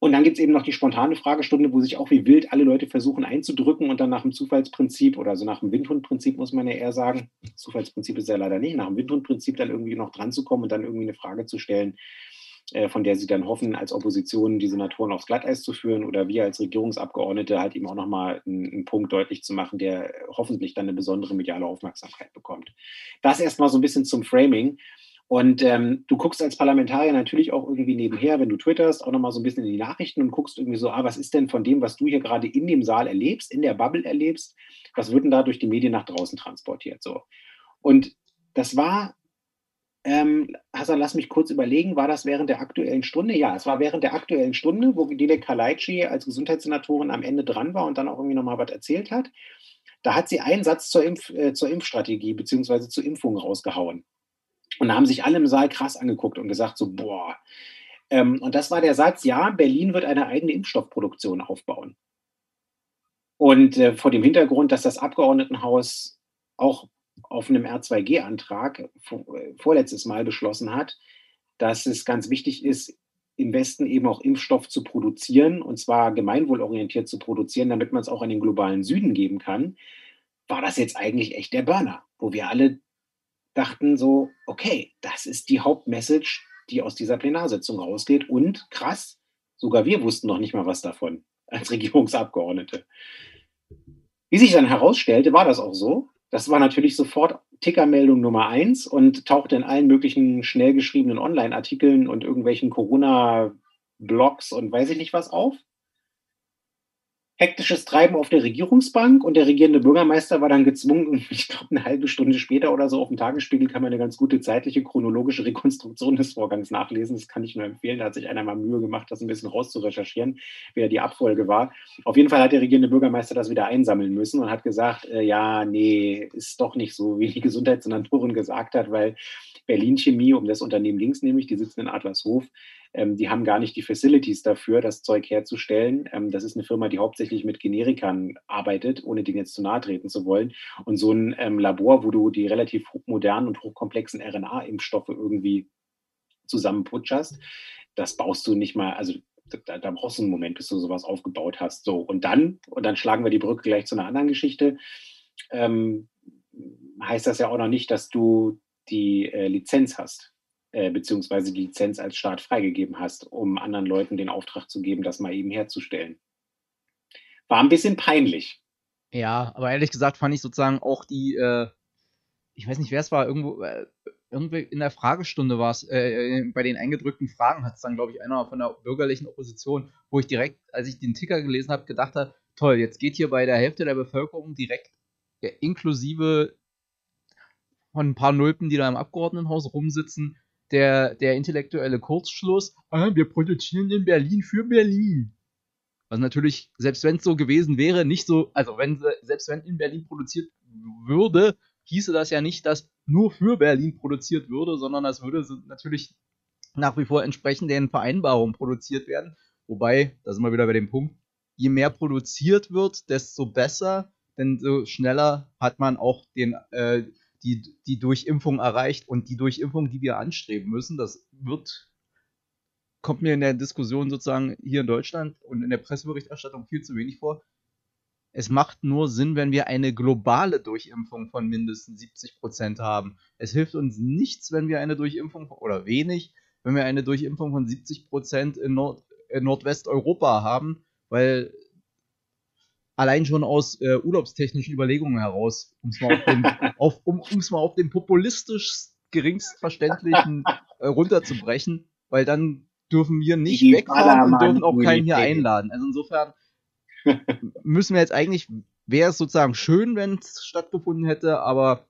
Speaker 2: Und dann gibt es eben noch die spontane Fragestunde, wo sich auch wie wild alle Leute versuchen einzudrücken und dann nach dem Zufallsprinzip oder so nach dem Windhundprinzip muss man ja eher sagen, Zufallsprinzip ist ja leider nicht, nach dem Windhundprinzip dann irgendwie noch dran zu kommen und dann irgendwie eine Frage zu stellen, von der sie dann hoffen, als Opposition die Senatoren aufs Glatteis zu führen oder wir als Regierungsabgeordnete halt eben auch nochmal einen, einen Punkt deutlich zu machen, der hoffentlich dann eine besondere mediale Aufmerksamkeit bekommt. Das erstmal so ein bisschen zum Framing. Und ähm, du guckst als Parlamentarier natürlich auch irgendwie nebenher, wenn du twitterst, auch nochmal so ein bisschen in die Nachrichten und guckst irgendwie so, ah, was ist denn von dem, was du hier gerade in dem Saal erlebst, in der Bubble erlebst, was wird denn da durch die Medien nach draußen transportiert? So. Und das war, ähm, Hassan, lass mich kurz überlegen, war das während der aktuellen Stunde? Ja, es war während der aktuellen Stunde, wo Dilek Kalaici als Gesundheitssenatorin am Ende dran war und dann auch irgendwie nochmal was erzählt hat. Da hat sie einen Satz zur, Impf, äh, zur Impfstrategie bzw. zur Impfung rausgehauen. Und da haben sich alle im Saal krass angeguckt und gesagt so, boah. Ähm, und das war der Satz, ja, Berlin wird eine eigene Impfstoffproduktion aufbauen. Und äh, vor dem Hintergrund, dass das Abgeordnetenhaus auch auf einem R2G-Antrag vor, äh, vorletztes Mal beschlossen hat, dass es ganz wichtig ist, im Westen eben auch Impfstoff zu produzieren, und zwar gemeinwohlorientiert zu produzieren, damit man es auch an den globalen Süden geben kann, war das jetzt eigentlich echt der Burner, wo wir alle dachten so, okay, das ist die Hauptmessage, die aus dieser Plenarsitzung rausgeht. Und krass, sogar wir wussten noch nicht mal was davon als Regierungsabgeordnete. Wie sich dann herausstellte, war das auch so. Das war natürlich sofort Tickermeldung Nummer eins und tauchte in allen möglichen schnell geschriebenen Online-Artikeln und irgendwelchen Corona-Blogs und weiß ich nicht was auf hektisches Treiben auf der Regierungsbank und der regierende Bürgermeister war dann gezwungen, ich glaube, eine halbe Stunde später oder so auf dem Tagesspiegel kann man eine ganz gute zeitliche chronologische Rekonstruktion des Vorgangs nachlesen. Das kann ich nur empfehlen. Da hat sich einer mal Mühe gemacht, das ein bisschen rauszurecherchieren, wer die Abfolge war. Auf jeden Fall hat der regierende Bürgermeister das wieder einsammeln müssen und hat gesagt, äh, ja, nee, ist doch nicht so, wie die Gesundheitssenatorin gesagt hat, weil Berlin Chemie, um das Unternehmen links nämlich, die sitzen in Adlershof, ähm, die haben gar nicht die Facilities dafür, das Zeug herzustellen. Ähm, das ist eine Firma, die hauptsächlich mit Generikern arbeitet, ohne denen jetzt zu nahe treten zu wollen. Und so ein ähm, Labor, wo du die relativ modernen und hochkomplexen RNA-Impfstoffe irgendwie zusammenputscherst, das baust du nicht mal, also da, da, brauchst du einen Moment, bis du sowas aufgebaut hast. So, und dann, und dann schlagen wir die Brücke gleich zu einer anderen Geschichte. Ähm, heißt das ja auch noch nicht, dass du die äh, Lizenz hast äh, beziehungsweise die Lizenz als Staat freigegeben hast, um anderen Leuten den Auftrag zu geben, das mal eben herzustellen. War ein bisschen peinlich.
Speaker 1: Ja, aber ehrlich gesagt fand ich sozusagen auch die, äh, ich weiß nicht, wer es war, irgendwo, äh, irgendwie in der Fragestunde war es, äh, bei den eingedrückten Fragen hat es dann, glaube ich, einer von der bürgerlichen Opposition, wo ich direkt, als ich den Ticker gelesen habe, gedacht habe, toll, jetzt geht hier bei der Hälfte der Bevölkerung direkt inklusive von ein paar Nulpen, die da im Abgeordnetenhaus rumsitzen, der, der intellektuelle Kurzschluss, ah, wir produzieren in Berlin für Berlin. Was natürlich, selbst wenn es so gewesen wäre, nicht so, also wenn selbst wenn in Berlin produziert würde, hieße das ja nicht, dass nur für Berlin produziert würde, sondern das würde natürlich nach wie vor entsprechend den Vereinbarungen produziert werden. Wobei, da sind wir wieder bei dem Punkt, je mehr produziert wird, desto besser, denn so schneller hat man auch den, äh, die, die Durchimpfung erreicht und die Durchimpfung, die wir anstreben müssen, das wird, kommt mir in der Diskussion sozusagen hier in Deutschland und in der Presseberichterstattung viel zu wenig vor. Es macht nur Sinn, wenn wir eine globale Durchimpfung von mindestens 70% haben. Es hilft uns nichts, wenn wir eine Durchimpfung, oder wenig, wenn wir eine Durchimpfung von 70% in, Nord in Nordwesteuropa haben, weil allein schon aus äh, urlaubstechnischen Überlegungen heraus, um es mal auf den, auf, um, um's mal auf den populistisch geringstverständlichen äh, runterzubrechen, weil dann dürfen wir nicht Die wegfahren und dürfen auch keinen hier einladen. Also insofern müssen wir jetzt eigentlich, wäre es sozusagen schön, wenn es stattgefunden hätte, aber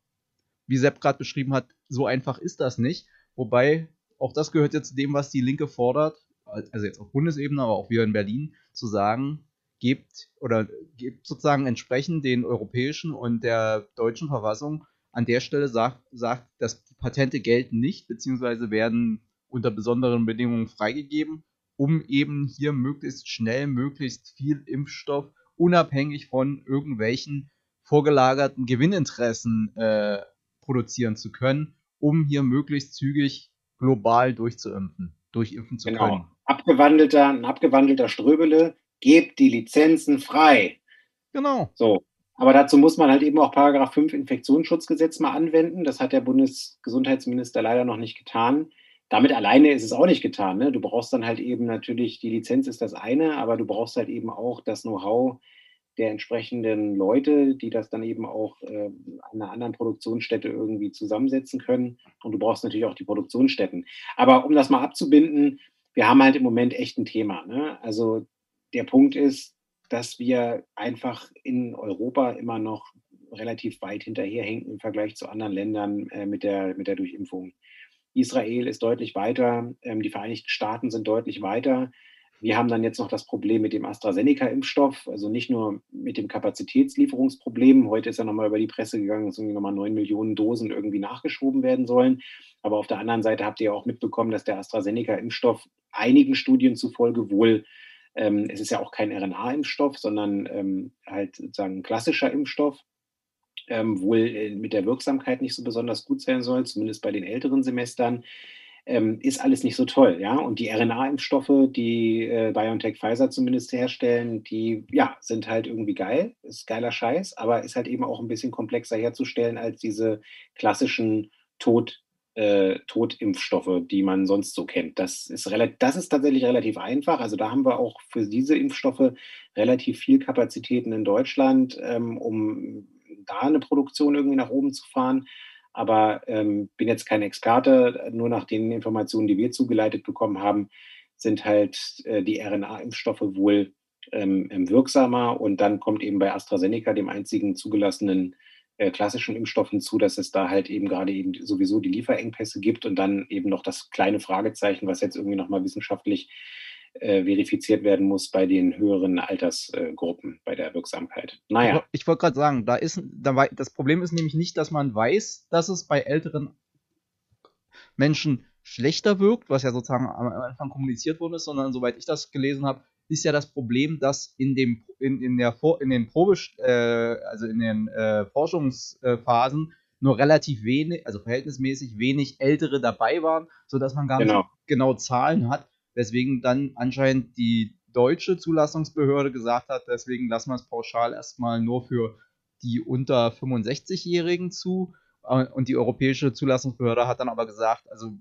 Speaker 1: wie Sepp gerade beschrieben hat, so einfach ist das nicht. Wobei, auch das gehört jetzt zu dem, was die Linke fordert, also jetzt auf Bundesebene, aber auch wir in Berlin, zu sagen, gibt oder gibt sozusagen entsprechend den europäischen und der deutschen Verfassung an der Stelle sagt, sagt, dass Patente gelten nicht, beziehungsweise werden unter besonderen Bedingungen freigegeben, um eben hier möglichst schnell, möglichst viel Impfstoff unabhängig von irgendwelchen vorgelagerten Gewinninteressen äh, produzieren zu können, um hier möglichst zügig global durchzuimpfen, durchimpfen zu genau. können.
Speaker 2: Abgewandelter, ein abgewandelter Ströbele, gebt die Lizenzen frei.
Speaker 1: Genau.
Speaker 2: So. Aber dazu muss man halt eben auch Paragraph 5 Infektionsschutzgesetz mal anwenden. Das hat der Bundesgesundheitsminister leider noch nicht getan. damit alleine ist es auch nicht getan. Ne? Du brauchst dann halt eben natürlich, die Lizenz ist das eine, aber du brauchst halt eben auch das Know-how der entsprechenden Leute, die das dann eben auch äh, an einer anderen Produktionsstätte irgendwie zusammensetzen können. Und du brauchst natürlich auch die Produktionsstätten. Aber um das mal abzubinden, wir haben halt im Moment echt ein Thema. Ne? Also der Punkt ist, dass wir einfach in Europa immer noch relativ weit hinterherhängen im Vergleich zu anderen Ländern äh, mit, der, mit der Durchimpfung. Israel ist deutlich weiter, ähm, die Vereinigten Staaten sind deutlich weiter. Wir haben dann jetzt noch das Problem mit dem AstraZeneca-Impfstoff, also nicht nur mit dem Kapazitätslieferungsproblem. Heute ist ja nochmal über die Presse gegangen, dass irgendwie nochmal neun Millionen Dosen irgendwie nachgeschoben werden sollen. Aber auf der anderen Seite habt ihr auch mitbekommen, dass der AstraZeneca-Impfstoff einigen Studien zufolge wohl, ähm, es ist ja auch kein RNA-Impfstoff, sondern ähm, halt sozusagen ein klassischer Impfstoff, ähm, wohl äh, mit der Wirksamkeit nicht so besonders gut sein soll, zumindest bei den älteren Semestern, ähm, ist alles nicht so toll. Ja? Und die RNA-Impfstoffe, die äh, BioNTech Pfizer zumindest herstellen, die ja, sind halt irgendwie geil, ist geiler Scheiß, aber ist halt eben auch ein bisschen komplexer herzustellen als diese klassischen Tod- äh, Totimpfstoffe, die man sonst so kennt. Das ist, das ist tatsächlich relativ einfach. Also da haben wir auch für diese Impfstoffe relativ viel Kapazitäten in Deutschland, ähm, um da eine Produktion irgendwie nach oben zu fahren. Aber ähm, bin jetzt kein Experte. Nur nach den Informationen, die wir zugeleitet bekommen haben, sind halt äh, die RNA-Impfstoffe wohl ähm, wirksamer. Und dann kommt eben bei AstraZeneca, dem einzigen zugelassenen klassischen Impfstoff, hinzu, dass es da halt eben gerade eben sowieso die Lieferengpässe gibt und dann eben noch das kleine Fragezeichen, was jetzt irgendwie nochmal wissenschaftlich äh, verifiziert werden muss bei den höheren Altersgruppen bei der Wirksamkeit.
Speaker 1: Naja. Ich, ich wollte gerade sagen, da ist, da, das Problem ist nämlich nicht, dass man weiß, dass es bei älteren Menschen schlechter wirkt, was ja sozusagen am Anfang kommuniziert worden ist, sondern soweit ich das gelesen habe, ist ja das Problem, dass in dem in, in der in den Probe äh, also in den äh, Forschungsphasen nur relativ wenig, also verhältnismäßig wenig Ältere dabei waren, sodass man gar genau. nicht genau Zahlen hat weswegen dann anscheinend die deutsche Zulassungsbehörde gesagt hat, deswegen lassen wir es pauschal erstmal nur für die unter 65-Jährigen zu. Äh, und die europäische Zulassungsbehörde hat dann aber gesagt, also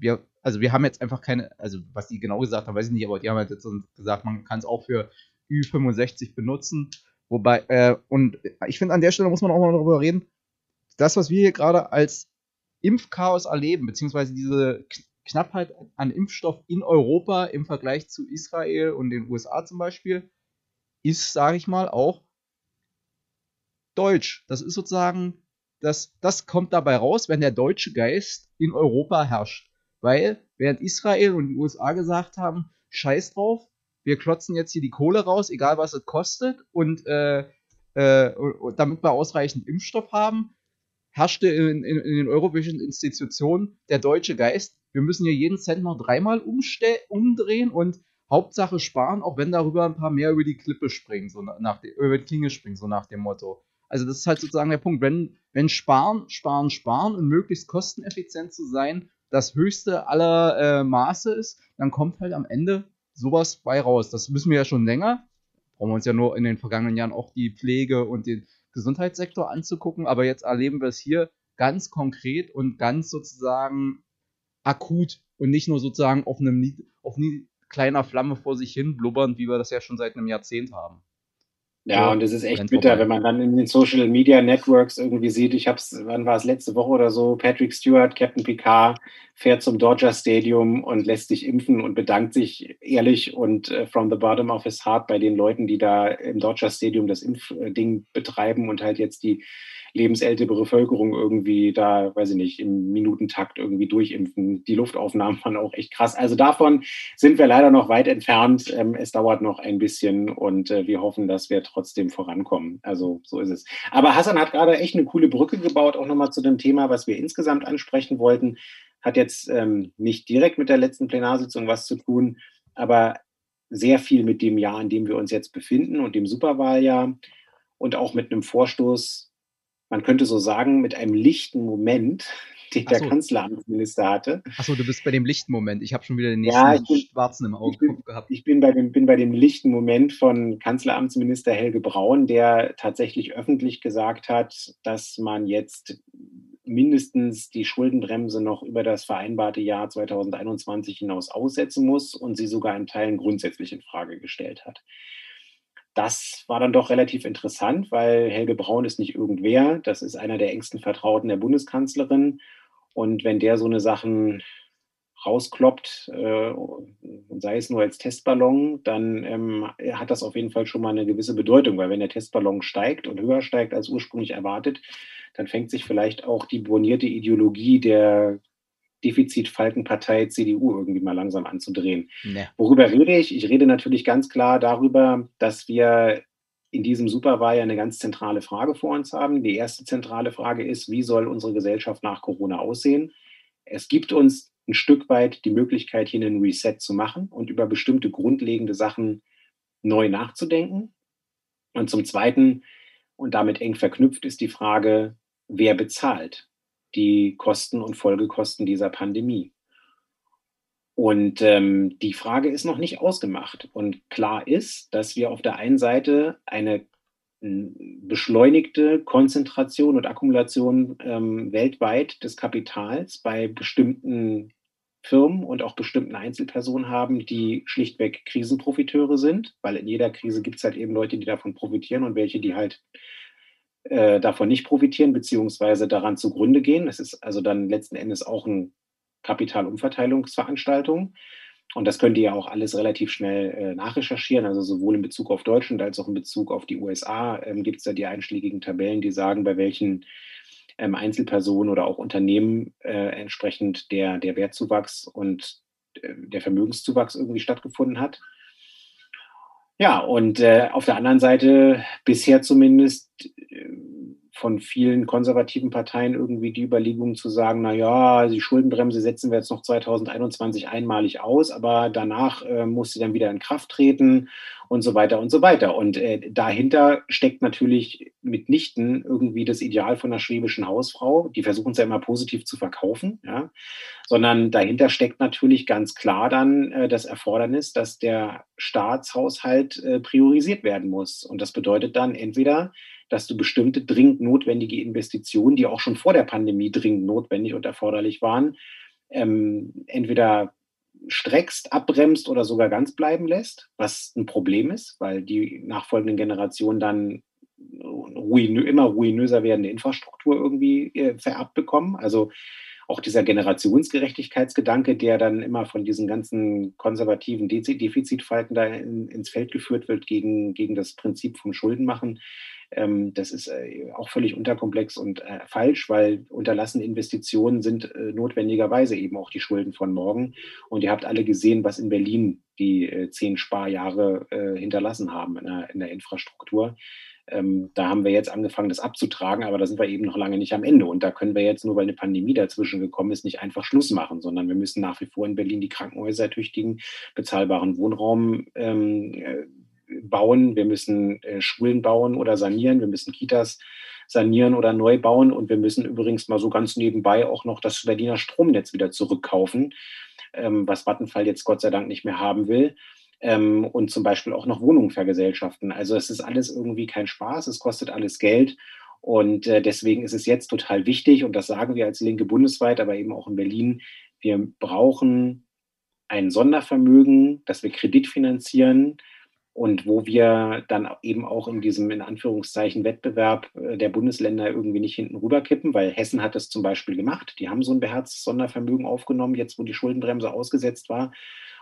Speaker 1: wir, also wir haben jetzt einfach keine, also was die genau gesagt haben, weiß ich nicht, aber die haben halt jetzt gesagt, man kann es auch für Ü65 benutzen. Wobei, äh, und ich finde, an der Stelle muss man auch mal darüber reden, das, was wir hier gerade als Impfchaos erleben, beziehungsweise diese Knappheit an Impfstoff in Europa im Vergleich zu Israel und den USA zum Beispiel ist, sage ich mal, auch deutsch. Das ist sozusagen, das, das kommt dabei raus, wenn der deutsche Geist in Europa herrscht. Weil während Israel und die USA gesagt haben, scheiß drauf, wir klotzen jetzt hier die Kohle raus, egal was es kostet, und äh, äh, damit wir ausreichend Impfstoff haben, herrschte in, in, in den europäischen Institutionen der deutsche Geist, wir müssen hier jeden Cent noch dreimal umdrehen und Hauptsache sparen, auch wenn darüber ein paar mehr über die Klippe springen, so nach über die Klinge springen, so nach dem Motto. Also das ist halt sozusagen der Punkt, wenn, wenn sparen, sparen, sparen und möglichst kosteneffizient zu sein das höchste aller äh, Maße ist, dann kommt halt am Ende sowas bei raus. Das wissen wir ja schon länger. Brauchen wir uns ja nur in den vergangenen Jahren auch die Pflege und den Gesundheitssektor anzugucken, aber jetzt erleben wir es hier ganz konkret und ganz sozusagen akut und nicht nur sozusagen auf einem auf nie kleiner Flamme vor sich hin blubbern, wie wir das ja schon seit einem Jahrzehnt haben.
Speaker 2: Ja, und es ist echt bitter, vorbei. wenn man dann in den Social Media Networks irgendwie sieht, ich habe es, wann war es, letzte Woche oder so, Patrick Stewart, Captain Picard, fährt zum Dodger Stadium und lässt sich impfen und bedankt sich ehrlich und uh, from the bottom of his heart bei den Leuten, die da im Dodger Stadium das Impfding betreiben und halt jetzt die lebensältere Bevölkerung irgendwie da, weiß ich nicht, im Minutentakt irgendwie durchimpfen. Die Luftaufnahmen waren auch echt krass. Also davon sind wir leider noch weit entfernt. Ähm, es dauert noch ein bisschen und äh, wir hoffen, dass wir trotzdem vorankommen. Also so ist es. Aber Hassan hat gerade echt eine coole Brücke gebaut, auch nochmal zu dem Thema, was wir insgesamt ansprechen wollten. Hat jetzt ähm, nicht direkt mit der letzten Plenarsitzung was zu tun, aber sehr viel mit dem Jahr, in dem wir uns jetzt befinden und dem Superwahljahr und auch mit einem Vorstoß man könnte so sagen, mit einem lichten Moment, den der so. Kanzleramtsminister hatte.
Speaker 1: Achso, du bist bei dem lichten Moment. Ich habe schon wieder den nächsten ja, bin, schwarzen im Auge
Speaker 2: gehabt. Ich bin bei, dem, bin bei dem lichten Moment von Kanzleramtsminister Helge Braun, der tatsächlich öffentlich gesagt hat, dass man jetzt mindestens die Schuldenbremse noch über das vereinbarte Jahr 2021 hinaus aussetzen muss und sie sogar in Teilen grundsätzlich in Frage gestellt hat. Das war dann doch relativ interessant, weil Helge Braun ist nicht irgendwer. Das ist einer der engsten Vertrauten der Bundeskanzlerin. Und wenn der so eine Sachen rauskloppt, äh, sei es nur als Testballon, dann ähm, hat das auf jeden Fall schon mal eine gewisse Bedeutung, weil wenn der Testballon steigt und höher steigt als ursprünglich erwartet, dann fängt sich vielleicht auch die bonierte Ideologie der Defizitfalkenpartei CDU irgendwie mal langsam anzudrehen. Nee. Worüber rede ich? Ich rede natürlich ganz klar darüber, dass wir in diesem Superwahljahr eine ganz zentrale Frage vor uns haben. Die erste zentrale Frage ist, wie soll unsere Gesellschaft nach Corona aussehen? Es gibt uns ein Stück weit die Möglichkeit, hier einen Reset zu machen und über bestimmte grundlegende Sachen neu nachzudenken. Und zum Zweiten, und damit eng verknüpft, ist die Frage, wer bezahlt die Kosten und Folgekosten dieser Pandemie? Und ähm, die Frage ist noch nicht ausgemacht. Und klar ist, dass wir auf der einen Seite eine beschleunigte Konzentration und Akkumulation ähm, weltweit des Kapitals bei bestimmten Firmen und auch bestimmten Einzelpersonen haben, die schlichtweg Krisenprofiteure sind, weil in jeder Krise gibt es halt eben Leute, die davon profitieren und welche, die halt äh, davon nicht profitieren, beziehungsweise daran zugrunde gehen. Es ist also dann letzten Endes auch eine Kapitalumverteilungsveranstaltung. Und das könnt ihr ja auch alles relativ schnell äh, nachrecherchieren. Also sowohl in Bezug auf Deutschland als auch in Bezug auf die USA ähm, gibt es da die einschlägigen Tabellen, die sagen, bei welchen ähm, Einzelpersonen oder auch Unternehmen äh, entsprechend der, der Wertzuwachs und äh, der Vermögenszuwachs irgendwie stattgefunden hat. Ja, und äh, auf der anderen Seite bisher zumindest äh, von vielen konservativen Parteien irgendwie die Überlegung zu sagen, na ja, die Schuldenbremse setzen wir jetzt noch 2021 einmalig aus, aber danach äh, muss sie dann wieder in Kraft treten und so weiter und so weiter. Und äh, dahinter steckt natürlich mitnichten irgendwie das Ideal von einer schwäbischen Hausfrau. Die versuchen es ja immer positiv zu verkaufen, ja, sondern dahinter steckt natürlich ganz klar dann äh, das Erfordernis, dass der Staatshaushalt äh, priorisiert werden muss. Und das bedeutet dann entweder dass du bestimmte dringend notwendige Investitionen, die auch schon vor der Pandemie dringend notwendig und erforderlich waren, ähm, entweder streckst, abbremst oder sogar ganz bleiben lässt, was ein Problem ist, weil die nachfolgenden Generationen dann ruinö immer ruinöser werdende Infrastruktur irgendwie äh, vererbt bekommen. Also auch dieser Generationsgerechtigkeitsgedanke, der dann immer von diesen ganzen konservativen Defizitfalten da in, ins Feld geführt wird gegen, gegen das Prinzip vom Schuldenmachen, das ist äh, auch völlig unterkomplex und äh, falsch, weil unterlassene Investitionen sind äh, notwendigerweise eben auch die Schulden von morgen. Und ihr habt alle gesehen, was in Berlin die zehn Sparjahre hinterlassen haben in der, in der Infrastruktur. Ähm, da haben wir jetzt angefangen, das abzutragen, aber da sind wir eben noch lange nicht am Ende. Und da können wir jetzt nur, weil eine Pandemie dazwischen gekommen ist, nicht einfach Schluss machen, sondern wir müssen nach wie vor in Berlin die Krankenhäuser ertüchtigen, bezahlbaren Wohnraum ähm, äh, bauen, wir müssen äh, Schulen bauen oder sanieren, wir müssen Kitas sanieren oder neu bauen und wir müssen übrigens mal so ganz nebenbei auch noch das Berliner Stromnetz wieder zurückkaufen, ähm, was Vattenfall jetzt Gott sei Dank nicht mehr haben will. Ähm, und zum Beispiel auch noch Wohnungen vergesellschaften. Also es ist alles irgendwie kein Spaß, es kostet alles Geld. Und äh, deswegen ist es jetzt total wichtig, und das sagen wir als Linke bundesweit, aber eben auch in Berlin, wir brauchen ein Sondervermögen, das wir kreditfinanzieren, und wo wir dann eben auch in diesem in Anführungszeichen Wettbewerb äh, der Bundesländer irgendwie nicht hinten rüberkippen, weil Hessen hat das zum Beispiel gemacht. Die haben so ein beherztes Sondervermögen aufgenommen, jetzt wo die Schuldenbremse ausgesetzt war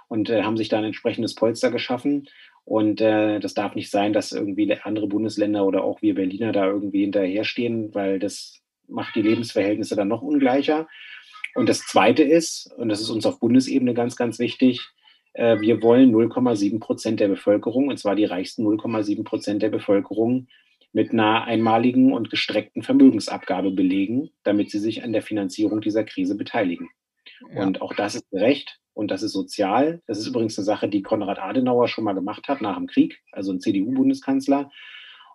Speaker 2: und äh, haben sich da ein entsprechendes Polster geschaffen. Und äh, das darf nicht sein, dass irgendwie andere Bundesländer oder auch wir Berliner da irgendwie hinterherstehen, weil das macht die Lebensverhältnisse dann noch ungleicher. Und das Zweite ist, und das ist uns auf Bundesebene ganz, ganz wichtig, äh, wir wollen 0,7 Prozent der Bevölkerung, und zwar die reichsten 0,7 Prozent der Bevölkerung, mit einer einmaligen und gestreckten Vermögensabgabe belegen, damit sie sich an der Finanzierung dieser Krise beteiligen. Ja. Und auch das ist gerecht und das ist sozial. Das ist übrigens eine Sache, die Konrad Adenauer schon mal gemacht hat nach dem Krieg, also ein CDU-Bundeskanzler.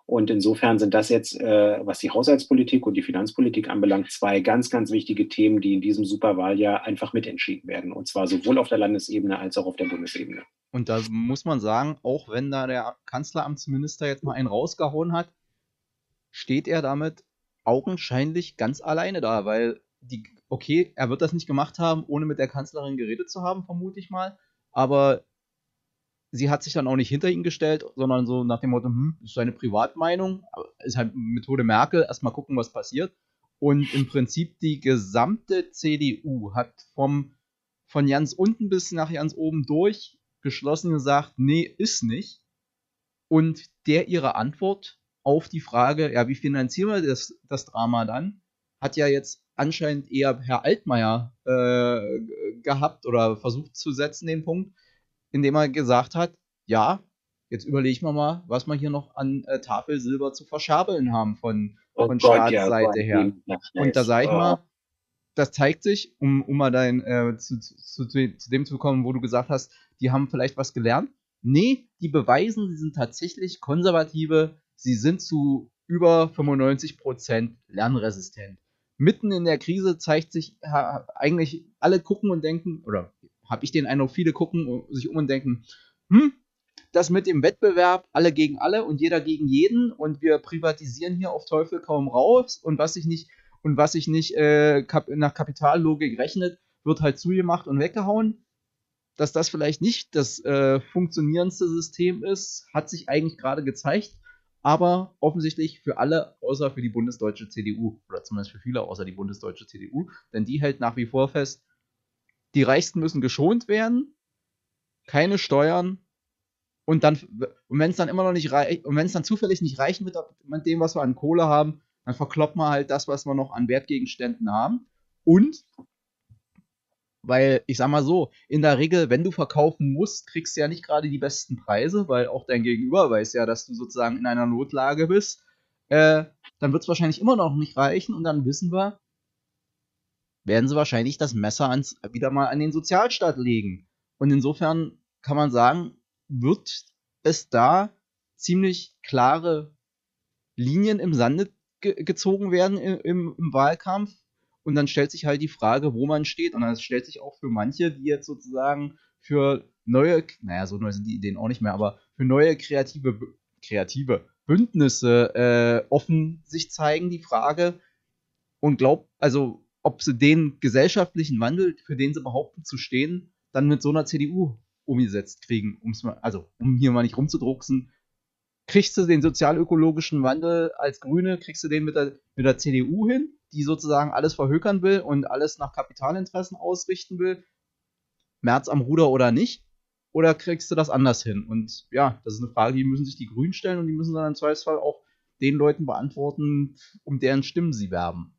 Speaker 2: Und insofern sind das jetzt, äh, was die Haushaltspolitik und die Finanzpolitik anbelangt, zwei ganz, ganz wichtige Themen, die in diesem Superwahljahr einfach mitentschieden werden. Und zwar sowohl auf der Landesebene als auch auf der Bundesebene.
Speaker 1: Und da muss man sagen, auch wenn da der Kanzleramtsminister jetzt mal einen rausgehauen hat, steht er damit augenscheinlich ganz alleine da, weil die, okay, er wird das nicht gemacht haben, ohne mit der Kanzlerin geredet zu haben, vermute ich mal. Aber sie hat sich dann auch nicht hinter ihn gestellt, sondern so nach dem Motto, hm, ist seine Privatmeinung, ist halt Methode Merkel, erstmal gucken, was passiert. Und im Prinzip die gesamte CDU hat vom, von ganz unten bis nach ganz oben durch geschlossen gesagt, nee, ist nicht. Und der ihre Antwort auf die Frage, ja, wie finanzieren wir das, das Drama dann, hat ja jetzt anscheinend eher Herr Altmaier äh, gehabt oder versucht zu setzen, den Punkt, indem er gesagt hat, ja, jetzt überlegen wir mal, was wir hier noch an äh, Tafelsilber zu verscherbeln haben von, oh von Gott, Staatsseite ja, her. Und da sage ich mal, das zeigt sich, um, um mal dein, äh, zu, zu, zu, zu dem zu kommen, wo du gesagt hast, die haben vielleicht was gelernt. Nee, die beweisen, sie sind tatsächlich konservative, sie sind zu über 95% lernresistent. Mitten in der Krise zeigt sich eigentlich, alle gucken und denken, oder habe ich den Eindruck, viele gucken sich um und denken, hm, das mit dem Wettbewerb, alle gegen alle und jeder gegen jeden und wir privatisieren hier auf Teufel kaum raus und was sich nicht und was sich nicht äh, nach Kapitallogik rechnet, wird halt zugemacht und weggehauen. Dass das vielleicht nicht das äh, funktionierendste System ist, hat sich eigentlich gerade gezeigt, aber offensichtlich für alle, außer für die bundesdeutsche CDU, oder zumindest für viele außer die bundesdeutsche CDU, denn die hält nach wie vor fest, die Reichsten müssen geschont werden, keine Steuern und dann, und wenn es dann immer noch nicht reicht, und wenn es dann zufällig nicht reicht mit, mit dem, was wir an Kohle haben, dann verkloppt man halt das, was wir noch an Wertgegenständen haben. Und, weil ich sag mal so, in der Regel, wenn du verkaufen musst, kriegst du ja nicht gerade die besten Preise, weil auch dein Gegenüber weiß ja, dass du sozusagen in einer Notlage bist. Äh, dann wird es wahrscheinlich immer noch nicht reichen und dann wissen wir, werden sie wahrscheinlich das Messer ans, wieder mal an den Sozialstaat legen. Und insofern kann man sagen, wird es da ziemlich klare Linien im Sande ge gezogen werden im, im, Wahlkampf. Und dann stellt sich halt die Frage, wo man steht. Und dann stellt sich auch für manche, die jetzt sozusagen für neue, naja, so neu sind die Ideen auch nicht mehr, aber für neue kreative, kreative Bündnisse äh, offen sich zeigen, die Frage. Und glaubt, also ob sie den gesellschaftlichen Wandel, für den sie behaupten zu stehen, dann mit so einer CDU umgesetzt kriegen, um's mal, also um hier mal nicht rumzudrucksen. Kriegst du den sozialökologischen Wandel als Grüne, kriegst du den mit der, mit der CDU hin, die sozusagen alles verhökern will und alles nach Kapitalinteressen ausrichten will, März am Ruder oder nicht? Oder kriegst du das anders hin? Und ja, das ist eine Frage, die müssen sich die Grünen stellen und die müssen dann im Zweifelsfall auch den Leuten beantworten, um deren Stimmen sie werben.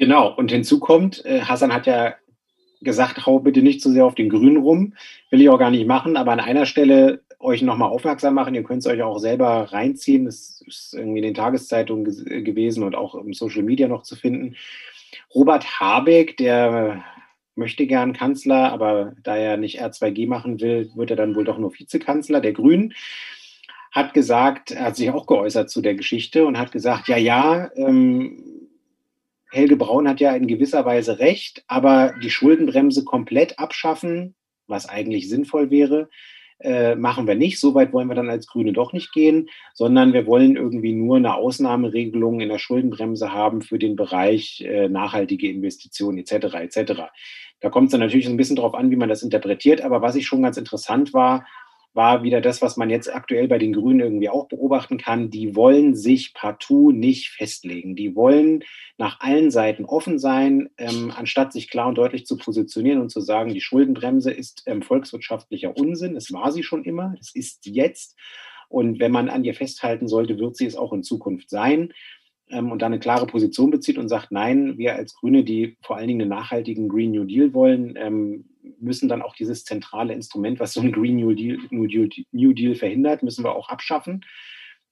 Speaker 2: Genau, und hinzu kommt, äh, Hassan hat ja gesagt, hau bitte nicht zu sehr auf den Grünen rum. Will ich auch gar nicht machen, aber an einer Stelle euch nochmal aufmerksam machen. Ihr könnt es euch auch selber reinziehen. Das ist irgendwie in den Tageszeitungen gewesen und auch im Social Media noch zu finden. Robert Habeck, der möchte gern Kanzler, aber da er nicht R2G machen will, wird er dann wohl doch nur Vizekanzler der Grünen hat gesagt, er hat sich auch geäußert zu der Geschichte und hat gesagt, ja, ja, ähm, Helge Braun hat ja in gewisser Weise recht, aber die Schuldenbremse komplett abschaffen, was eigentlich sinnvoll wäre, äh, machen wir nicht. So weit wollen wir dann als Grüne doch nicht gehen, sondern wir wollen irgendwie nur eine Ausnahmeregelung in der Schuldenbremse haben für den Bereich äh, nachhaltige Investitionen etc. etc. Da kommt es dann natürlich ein bisschen darauf an, wie man das interpretiert. Aber was ich schon ganz interessant war, war wieder das, was man jetzt aktuell bei den Grünen irgendwie auch beobachten kann. Die wollen sich partout nicht festlegen. Die wollen nach allen Seiten offen sein, ähm, anstatt sich klar und deutlich zu positionieren und zu sagen, die Schuldenbremse ist ähm, volkswirtschaftlicher Unsinn. Es war sie schon immer, es ist jetzt. Und wenn man an ihr festhalten sollte, wird sie es auch in Zukunft sein ähm, und da eine klare Position bezieht und sagt, nein, wir als Grüne, die vor allen Dingen einen nachhaltigen Green New Deal wollen, ähm, müssen dann auch dieses zentrale Instrument, was so ein Green New Deal, New Deal, New Deal verhindert, müssen wir auch abschaffen.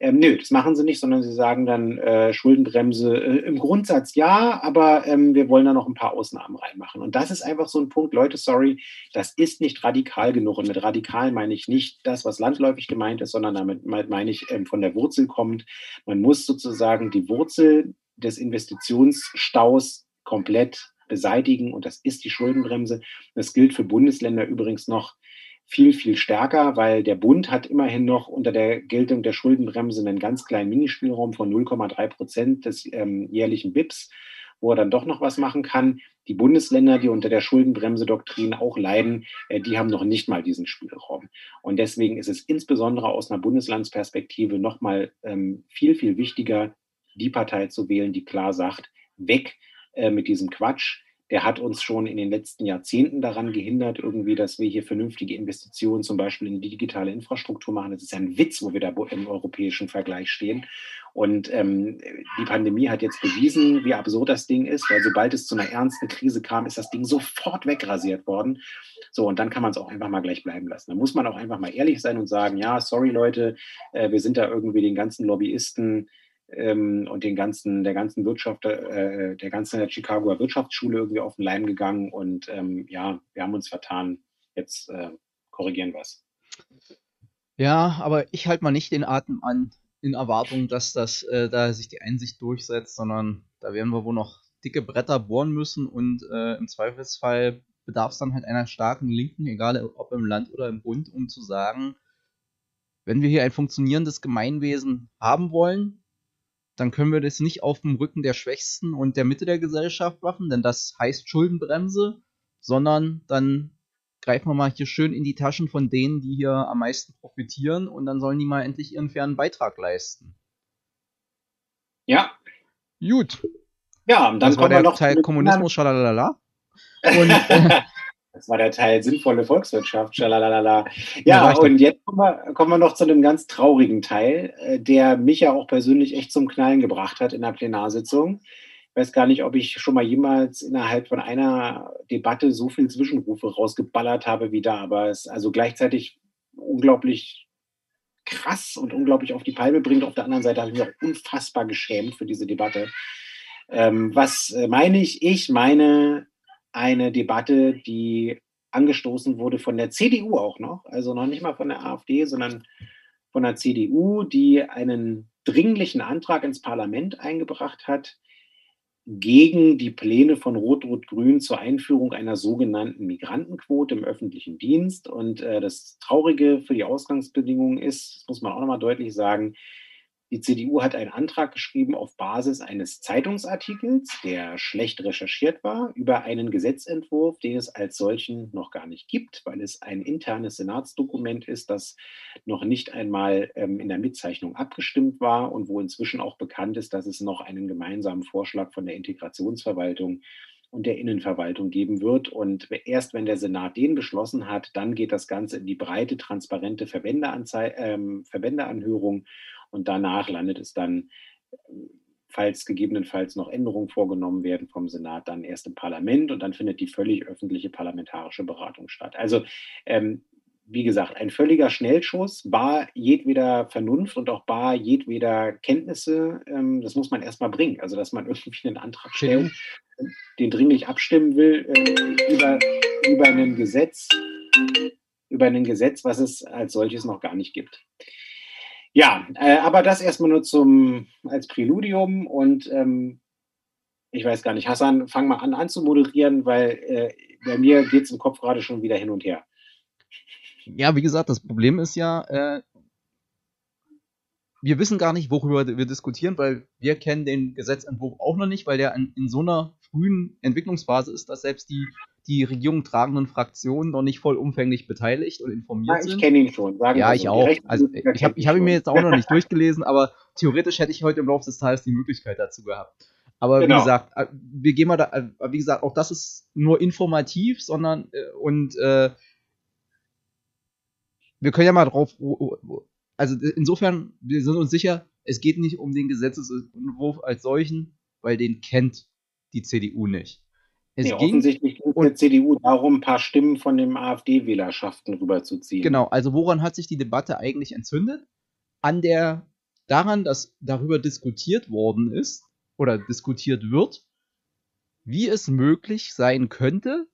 Speaker 2: Ähm, nö, das machen sie nicht, sondern sie sagen dann äh, Schuldenbremse äh, im Grundsatz ja, aber ähm, wir wollen da noch ein paar Ausnahmen reinmachen. Und das ist einfach so ein Punkt, Leute, sorry, das ist nicht radikal genug. Und mit radikal meine ich nicht das, was landläufig gemeint ist, sondern damit meine ich ähm, von der Wurzel kommt. Man muss sozusagen die Wurzel des Investitionsstaus komplett beseitigen und das ist die Schuldenbremse. Das gilt für Bundesländer übrigens noch viel, viel stärker, weil der Bund hat immerhin noch unter der Geltung der Schuldenbremse einen ganz kleinen Minispielraum von 0,3 Prozent des ähm, jährlichen BIPs, wo er dann doch noch was machen kann. Die Bundesländer, die unter der Schuldenbremse-Doktrin auch leiden, äh, die haben noch nicht mal diesen Spielraum. Und deswegen ist es insbesondere aus einer Bundeslandsperspektive nochmal ähm, viel, viel wichtiger, die Partei zu wählen, die klar sagt, weg äh, mit diesem Quatsch der hat uns schon in den letzten Jahrzehnten daran gehindert, irgendwie, dass wir hier vernünftige Investitionen zum Beispiel in die digitale Infrastruktur machen. Das ist ja ein Witz, wo wir da im europäischen Vergleich stehen. Und ähm, die Pandemie hat jetzt bewiesen, wie absurd das Ding ist, weil sobald es zu einer ernsten Krise kam, ist das Ding sofort wegrasiert worden. So, und dann kann man es auch einfach mal gleich bleiben lassen. Da muss man auch einfach mal ehrlich sein und sagen, ja, sorry Leute, äh, wir sind da irgendwie den ganzen Lobbyisten ähm, und den ganzen, der ganzen Wirtschaft, äh, der ganzen Chicagoer Wirtschaftsschule irgendwie auf den Leim gegangen und ähm, ja, wir haben uns vertan. Jetzt äh, korrigieren wir es.
Speaker 1: Ja, aber ich halte mal nicht den Atem an in Erwartung, dass das äh, da sich die Einsicht durchsetzt, sondern da werden wir wohl noch dicke Bretter bohren müssen und äh, im Zweifelsfall bedarf es dann halt einer starken Linken, egal ob im Land oder im Bund, um zu sagen, wenn wir hier ein funktionierendes Gemeinwesen haben wollen, dann können wir das nicht auf dem Rücken der Schwächsten und der Mitte der Gesellschaft machen, denn das heißt Schuldenbremse, sondern dann greifen wir mal hier schön in die Taschen von denen, die hier am meisten profitieren und dann sollen die mal endlich ihren fairen Beitrag leisten.
Speaker 2: Ja.
Speaker 1: Gut.
Speaker 2: Ja, und dann
Speaker 1: das war der Teil Kommunismus, schalalala. Und äh,
Speaker 2: Das war der Teil sinnvolle Volkswirtschaft. Schalalala. Ja, ja und jetzt kommen wir, kommen wir noch zu einem ganz traurigen Teil, äh, der mich ja auch persönlich echt zum Knallen gebracht hat in der Plenarsitzung. Ich weiß gar nicht, ob ich schon mal jemals innerhalb von einer Debatte so viel Zwischenrufe rausgeballert habe wie da, aber es also gleichzeitig unglaublich krass und unglaublich auf die Palme bringt. Auf der anderen Seite habe ich mich auch unfassbar geschämt für diese Debatte. Ähm, was äh, meine ich? Ich meine eine Debatte, die angestoßen wurde von der CDU auch noch, also noch nicht mal von der AfD, sondern von der CDU, die einen dringlichen Antrag ins Parlament eingebracht hat gegen die Pläne von Rot-Rot-Grün zur Einführung einer sogenannten Migrantenquote im öffentlichen Dienst. Und äh, das Traurige für die Ausgangsbedingungen ist, das muss man auch nochmal deutlich sagen, die CDU hat einen Antrag geschrieben auf Basis eines Zeitungsartikels, der schlecht recherchiert war, über einen Gesetzentwurf, den es als solchen noch gar nicht gibt, weil es ein internes Senatsdokument ist, das noch nicht einmal ähm, in der Mitzeichnung abgestimmt war und wo inzwischen auch bekannt ist, dass es noch einen gemeinsamen Vorschlag von der Integrationsverwaltung und der Innenverwaltung geben wird. Und erst wenn der Senat den beschlossen hat, dann geht das Ganze in die breite, transparente ähm, Verbändeanhörung und danach landet es dann, falls gegebenenfalls noch Änderungen vorgenommen werden vom Senat, dann erst im Parlament und dann findet die völlig öffentliche parlamentarische Beratung statt. Also ähm, wie gesagt, ein völliger Schnellschuss, bar jedweder Vernunft und auch bar jedweder Kenntnisse. Ähm, das muss man erstmal bringen. Also, dass man irgendwie einen Antrag stellt, den dringlich abstimmen will äh, über, über ein Gesetz, über ein Gesetz, was es als solches noch gar nicht gibt. Ja, äh, aber das erstmal nur zum als Präludium und ähm, ich weiß gar nicht, Hassan, fang mal an anzumoderieren, weil äh, bei mir geht es im Kopf gerade schon wieder hin und her.
Speaker 1: Ja, wie gesagt, das Problem ist ja, äh, wir wissen gar nicht, worüber wir diskutieren, weil wir kennen den Gesetzentwurf auch noch nicht, weil der in, in so einer frühen Entwicklungsphase ist, dass selbst die die Regierung tragenden Fraktionen noch nicht vollumfänglich beteiligt und informiert ja,
Speaker 2: ich sind. Ich kenne ihn schon.
Speaker 1: Sagen ja, ich so. auch. Also ich habe hab ihn mir jetzt auch noch nicht durchgelesen, aber theoretisch hätte ich heute im Laufe des Tages die Möglichkeit dazu gehabt. Aber genau. wie gesagt, äh, wir gehen mal da, äh, wie gesagt, auch das ist nur informativ, sondern äh, und äh, wir können ja mal drauf, also insofern, wir sind uns sicher, es geht nicht um den Gesetzesentwurf als solchen, weil den kennt die CDU nicht.
Speaker 2: Es nee, ging offensichtlich ging der CDU darum, ein paar Stimmen von den AfD-Wählerschaften rüberzuziehen.
Speaker 1: Genau, also woran hat sich die Debatte eigentlich entzündet? An der, daran, dass darüber diskutiert worden ist oder diskutiert wird, wie es möglich sein könnte,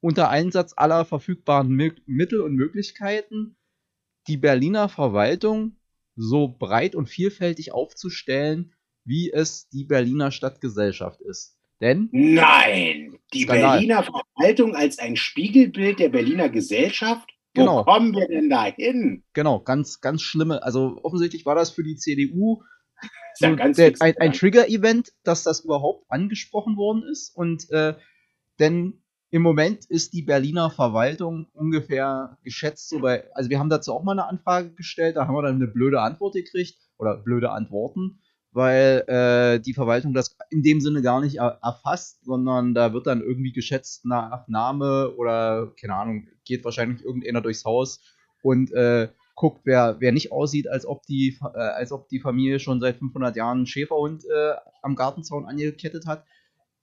Speaker 1: unter Einsatz aller verfügbaren Mittel und Möglichkeiten, die Berliner Verwaltung so breit und vielfältig aufzustellen, wie es die Berliner Stadtgesellschaft ist. Denn?
Speaker 2: Nein, die Skandal. Berliner Verwaltung als ein Spiegelbild der Berliner Gesellschaft?
Speaker 1: Genau.
Speaker 2: Wo kommen wir denn da hin?
Speaker 1: Genau, ganz, ganz schlimme. Also offensichtlich war das für die CDU
Speaker 2: ja
Speaker 1: so
Speaker 2: ganz
Speaker 1: der, ein, ein. Trigger-Event, dass das überhaupt angesprochen worden ist. Und äh, denn im Moment ist die Berliner Verwaltung ungefähr geschätzt so bei, also wir haben dazu auch mal eine Anfrage gestellt, da haben wir dann eine blöde Antwort gekriegt oder blöde Antworten, weil äh, die Verwaltung das in dem Sinne gar nicht er erfasst, sondern da wird dann irgendwie geschätzt nach Name oder keine Ahnung, geht wahrscheinlich irgendeiner durchs Haus und äh, guckt, wer, wer nicht aussieht, als ob, die, äh, als ob die Familie schon seit 500 Jahren einen Schäferhund äh, am Gartenzaun angekettet hat.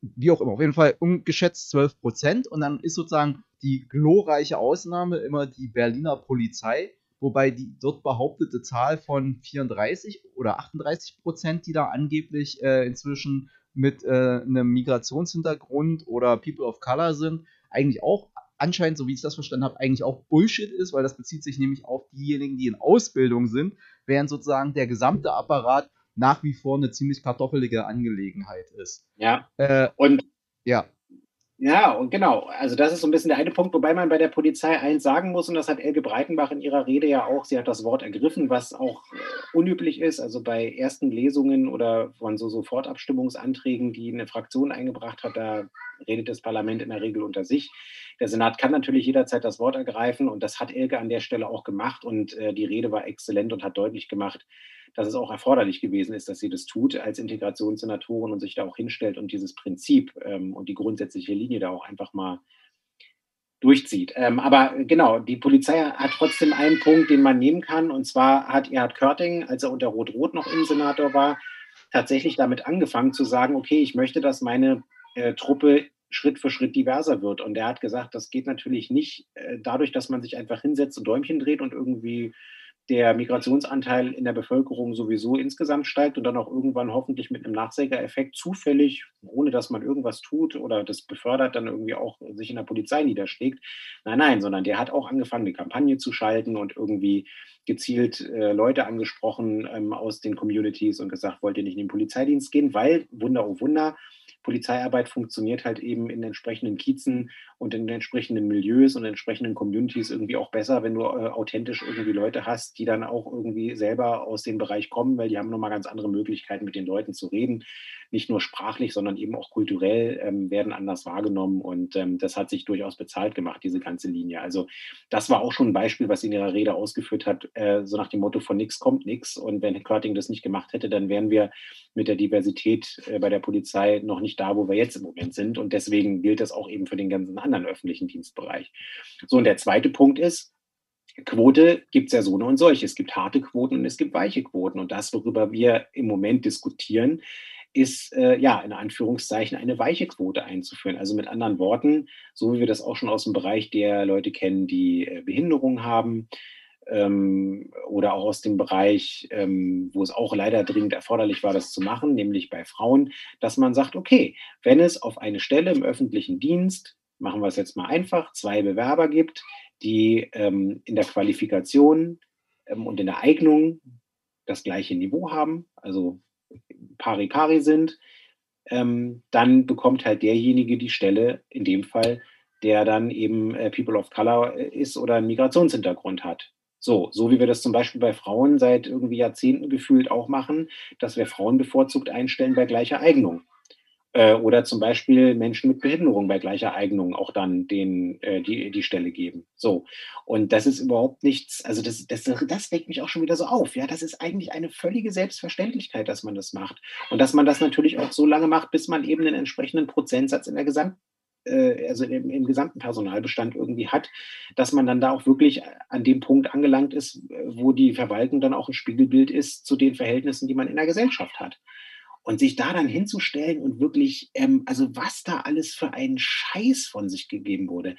Speaker 1: Wie auch immer, auf jeden Fall ungeschätzt 12 Prozent. Und dann ist sozusagen die glorreiche Ausnahme immer die Berliner Polizei, wobei die dort behauptete Zahl von 34 oder 38 Prozent, die da angeblich äh, inzwischen mit äh, einem Migrationshintergrund oder People of Color sind, eigentlich auch anscheinend, so wie ich das verstanden habe, eigentlich auch Bullshit ist, weil das bezieht sich nämlich auf diejenigen, die in Ausbildung sind, während sozusagen der gesamte Apparat nach wie vor eine ziemlich kartoffelige Angelegenheit ist.
Speaker 2: Ja,
Speaker 1: Äh,
Speaker 2: und
Speaker 1: ja,
Speaker 2: Ja, und genau. Also das ist so ein bisschen der eine Punkt, wobei man bei der Polizei eins sagen muss, und das hat Elke Breitenbach in ihrer Rede ja auch, sie hat das Wort ergriffen, was auch äh, unüblich ist. Also bei ersten Lesungen oder von so Sofortabstimmungsanträgen, die eine Fraktion eingebracht hat, da redet das Parlament in der Regel unter sich. Der Senat kann natürlich jederzeit das Wort ergreifen und das hat Elke an der Stelle auch gemacht und äh, die Rede war exzellent und hat deutlich gemacht, dass es auch erforderlich gewesen ist, dass sie das tut als Integrationssenatorin und sich da auch hinstellt und dieses Prinzip ähm, und die grundsätzliche Linie da auch einfach mal durchzieht. Ähm, aber genau, die Polizei hat trotzdem einen Punkt, den man nehmen kann. Und zwar hat Erhard Körting, als er unter Rot-Rot noch Innensenator war, tatsächlich damit angefangen zu sagen, okay, ich möchte, dass meine äh, Truppe Schritt für Schritt diverser wird. Und er hat gesagt, das geht natürlich nicht äh, dadurch, dass man sich einfach hinsetzt und Däumchen dreht und irgendwie der Migrationsanteil in der Bevölkerung sowieso insgesamt steigt und dann auch irgendwann hoffentlich mit einem Nachsägereffekt zufällig, ohne dass man irgendwas tut oder das befördert, dann irgendwie auch sich in der Polizei niederschlägt. Nein, nein, sondern der hat auch angefangen, eine Kampagne zu schalten und irgendwie gezielt äh, Leute angesprochen ähm, aus den Communities und gesagt, wollt ihr nicht in den Polizeidienst gehen, weil, Wunder, oh Wunder, Polizeiarbeit funktioniert halt eben in entsprechenden Kiezen und in entsprechenden Milieus und entsprechenden Communities irgendwie auch besser, wenn du äh, authentisch irgendwie Leute hast, die dann auch irgendwie selber aus dem Bereich kommen, weil die haben nochmal ganz andere Möglichkeiten, mit den Leuten zu reden. Nicht nur sprachlich, sondern eben auch kulturell ähm, werden anders wahrgenommen und ähm, das hat sich durchaus bezahlt gemacht, diese ganze Linie. Also das war auch schon ein Beispiel, was sie in ihrer Rede ausgeführt hat, äh, so nach dem Motto von nix kommt nix und wenn Körting das nicht gemacht hätte, dann wären wir mit der Diversität äh, bei der Polizei noch nicht da, wo wir jetzt im Moment sind. Und deswegen gilt das auch eben für den ganzen anderen öffentlichen Dienstbereich. So, und der zweite Punkt ist, Quote gibt es ja so eine und solche. Es gibt harte Quoten und es gibt weiche Quoten. Und das, worüber wir im Moment diskutieren, ist äh, ja in Anführungszeichen eine weiche Quote einzuführen. Also mit anderen Worten, so wie wir das auch schon aus dem Bereich der Leute kennen, die äh, Behinderung haben, ähm, oder auch aus dem Bereich, ähm, wo es auch leider dringend erforderlich war, das zu machen, nämlich bei Frauen, dass man sagt, okay, wenn es auf eine Stelle im öffentlichen Dienst, machen wir es jetzt mal einfach, zwei Bewerber gibt, die ähm, in der Qualifikation ähm, und in der Eignung das gleiche Niveau haben, also pari pari sind, ähm, dann bekommt halt derjenige die Stelle, in dem Fall, der dann eben äh, People of Color äh, ist oder einen Migrationshintergrund hat. So, so wie wir das zum Beispiel bei Frauen seit irgendwie Jahrzehnten gefühlt auch machen, dass wir Frauen bevorzugt einstellen bei gleicher Eignung. Äh, oder zum Beispiel Menschen mit Behinderung bei gleicher Eignung auch dann den, äh, die, die Stelle geben. So. Und das ist überhaupt nichts, also das, das, das regt mich auch schon wieder so auf. Ja, das ist eigentlich eine völlige Selbstverständlichkeit, dass man das macht. Und dass man das natürlich auch so lange macht, bis man eben einen entsprechenden Prozentsatz in der Gesamt also im, im, gesamten Personalbestand irgendwie hat, dass man dann da auch wirklich an dem Punkt angelangt ist, wo die Verwaltung dann auch ein Spiegelbild ist zu den Verhältnissen, die man in der Gesellschaft hat. Und sich da dann hinzustellen und wirklich, ähm, also was da alles für einen Scheiß von sich gegeben wurde.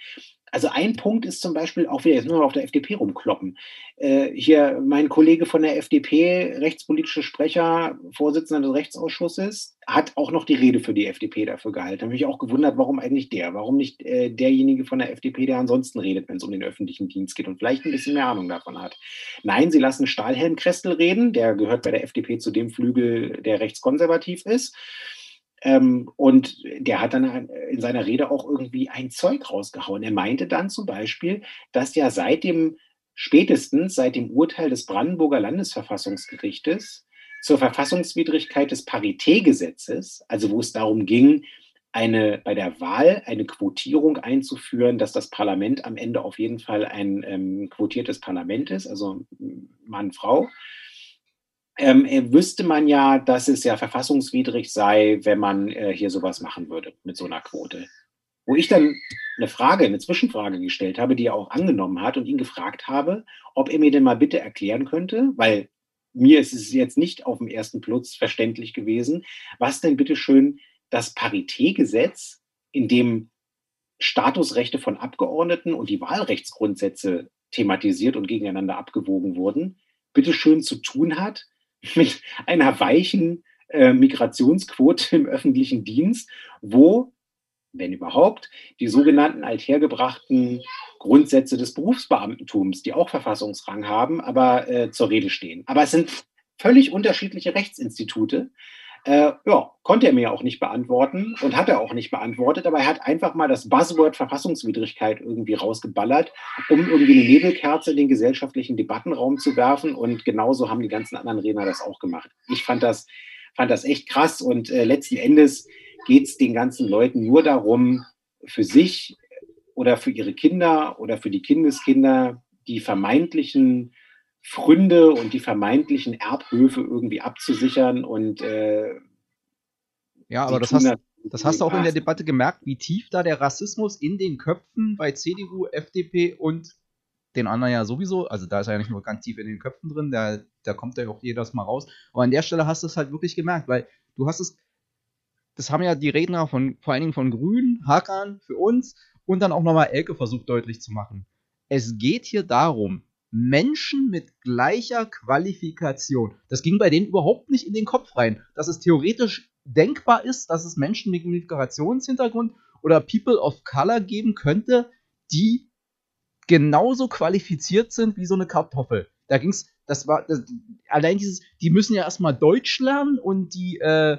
Speaker 2: Also ein Punkt ist zum Beispiel auch wieder jetzt nur auf der FDP rumkloppen. Äh, hier mein Kollege von der FDP, rechtspolitische Sprecher, Vorsitzender des Rechtsausschusses, hat auch noch die Rede für die FDP dafür gehalten. Da habe ich auch gewundert, warum eigentlich der? Warum nicht äh, derjenige von der FDP, der ansonsten redet, wenn es um den öffentlichen Dienst geht und vielleicht ein bisschen mehr Ahnung davon hat? Nein, sie lassen Stahlhelm Krestel reden, der gehört bei der FDP zu dem Flügel, der rechtskonservativ ist. Ähm, und der hat dann in seiner Rede auch irgendwie ein Zeug rausgehauen. Er meinte dann zum Beispiel, dass ja seit dem, spätestens seit dem Urteil des Brandenburger Landesverfassungsgerichtes zur Verfassungswidrigkeit des Paritätgesetzes, also wo es darum ging, eine, bei der Wahl eine Quotierung einzuführen, dass das Parlament am Ende auf jeden Fall ein ähm, quotiertes Parlament ist, also Mann, Frau, ähm, äh, wüsste man ja, dass es ja verfassungswidrig sei, wenn man äh, hier sowas machen würde mit so einer Quote. Wo ich dann eine Frage, eine Zwischenfrage gestellt habe, die er auch angenommen hat und ihn gefragt habe, ob er mir denn mal bitte erklären könnte, weil mir ist es jetzt nicht auf dem ersten Plutz verständlich gewesen, was denn bitte schön das Paritätgesetz, in dem Statusrechte von Abgeordneten und die Wahlrechtsgrundsätze thematisiert und gegeneinander abgewogen wurden, bitte schön zu tun hat mit einer weichen äh, Migrationsquote im öffentlichen Dienst, wo, wenn überhaupt, die sogenannten althergebrachten Grundsätze des Berufsbeamtentums, die auch Verfassungsrang haben, aber äh, zur Rede stehen. Aber es sind völlig unterschiedliche Rechtsinstitute, äh, ja, konnte er mir auch nicht beantworten und hat er auch nicht beantwortet, aber er hat einfach mal das Buzzword Verfassungswidrigkeit irgendwie rausgeballert, um irgendwie eine Nebelkerze in den gesellschaftlichen Debattenraum zu werfen. Und genauso haben die ganzen anderen Redner das auch gemacht. Ich fand das, fand das echt krass und äh, letzten Endes geht es den ganzen Leuten nur darum, für sich oder für ihre Kinder oder für die Kindeskinder die vermeintlichen Fründe und die vermeintlichen Erbhöfe irgendwie abzusichern und äh,
Speaker 1: ja, aber das hast, das hast du auch in der Debatte gemerkt, wie tief da der Rassismus in den Köpfen bei CDU, FDP und den anderen ja sowieso, also da ist er ja nicht nur ganz tief in den Köpfen drin, da, da kommt ja auch jedes Mal raus. Aber an der Stelle hast du es halt wirklich gemerkt, weil du hast es, das haben ja die Redner von, vor allen Dingen von Grünen, Hakan für uns und dann auch nochmal Elke versucht deutlich zu machen. Es geht hier darum, Menschen mit gleicher Qualifikation. Das ging bei denen überhaupt nicht in den Kopf rein, dass es theoretisch denkbar ist, dass es Menschen mit Migrationshintergrund oder People of Color geben könnte, die genauso qualifiziert sind wie so eine Kartoffel. Da ging's, das war, das, allein dieses, die müssen ja erstmal Deutsch lernen und die, äh,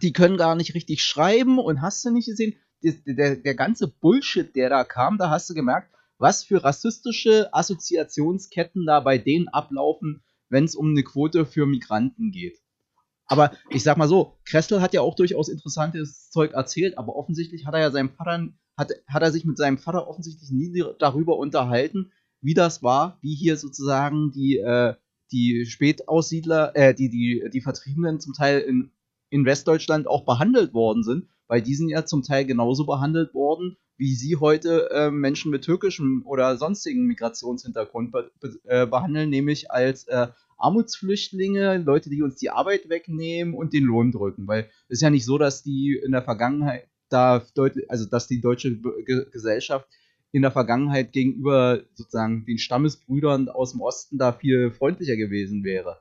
Speaker 1: die können gar nicht richtig schreiben und hast du nicht gesehen, der, der, der ganze Bullshit, der da kam, da hast du gemerkt, was für rassistische Assoziationsketten da bei denen ablaufen, wenn es um eine Quote für Migranten geht. Aber ich sag mal so, Kressel hat ja auch durchaus interessantes Zeug erzählt, aber offensichtlich hat er ja seinem Vater, hat, hat er sich mit seinem Vater offensichtlich nie darüber unterhalten, wie das war, wie hier sozusagen die, äh, die Spätaussiedler, äh, die, die, die Vertriebenen zum Teil in, in Westdeutschland auch behandelt worden sind, weil die sind ja zum Teil genauso behandelt worden wie sie heute äh, Menschen mit türkischem oder sonstigen Migrationshintergrund be äh, behandeln, nämlich als äh, Armutsflüchtlinge, Leute, die uns die Arbeit wegnehmen und den Lohn drücken. Weil es ist ja nicht so, dass die in der Vergangenheit da deutlich, also dass die deutsche Ge Gesellschaft in der Vergangenheit gegenüber sozusagen den Stammesbrüdern aus dem Osten da viel freundlicher gewesen wäre.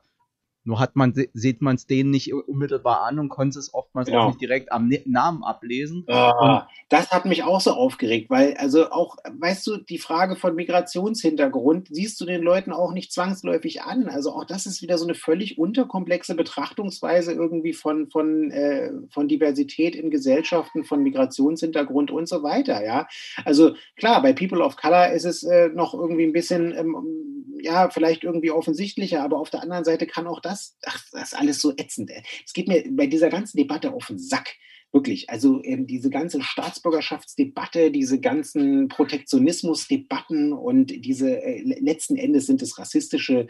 Speaker 1: Nur hat man, sieht man es denen nicht unmittelbar an und konnte es oftmals genau. auch nicht direkt am Namen ablesen.
Speaker 2: Ah, das hat mich auch so aufgeregt, weil, also auch, weißt du, die Frage von Migrationshintergrund siehst du den Leuten auch nicht zwangsläufig an. Also auch das ist wieder so eine völlig unterkomplexe Betrachtungsweise irgendwie von, von, äh, von Diversität in Gesellschaften, von Migrationshintergrund und so weiter, ja. Also klar, bei People of Color ist es äh, noch irgendwie ein bisschen, ähm, ja, vielleicht irgendwie offensichtlicher, aber auf der anderen Seite kann auch das, ach, das ist alles so ätzend. Es geht mir bei dieser ganzen Debatte auf den Sack. Wirklich, also ähm, diese ganze Staatsbürgerschaftsdebatte, diese ganzen Protektionismusdebatten und diese äh, letzten Endes sind es rassistische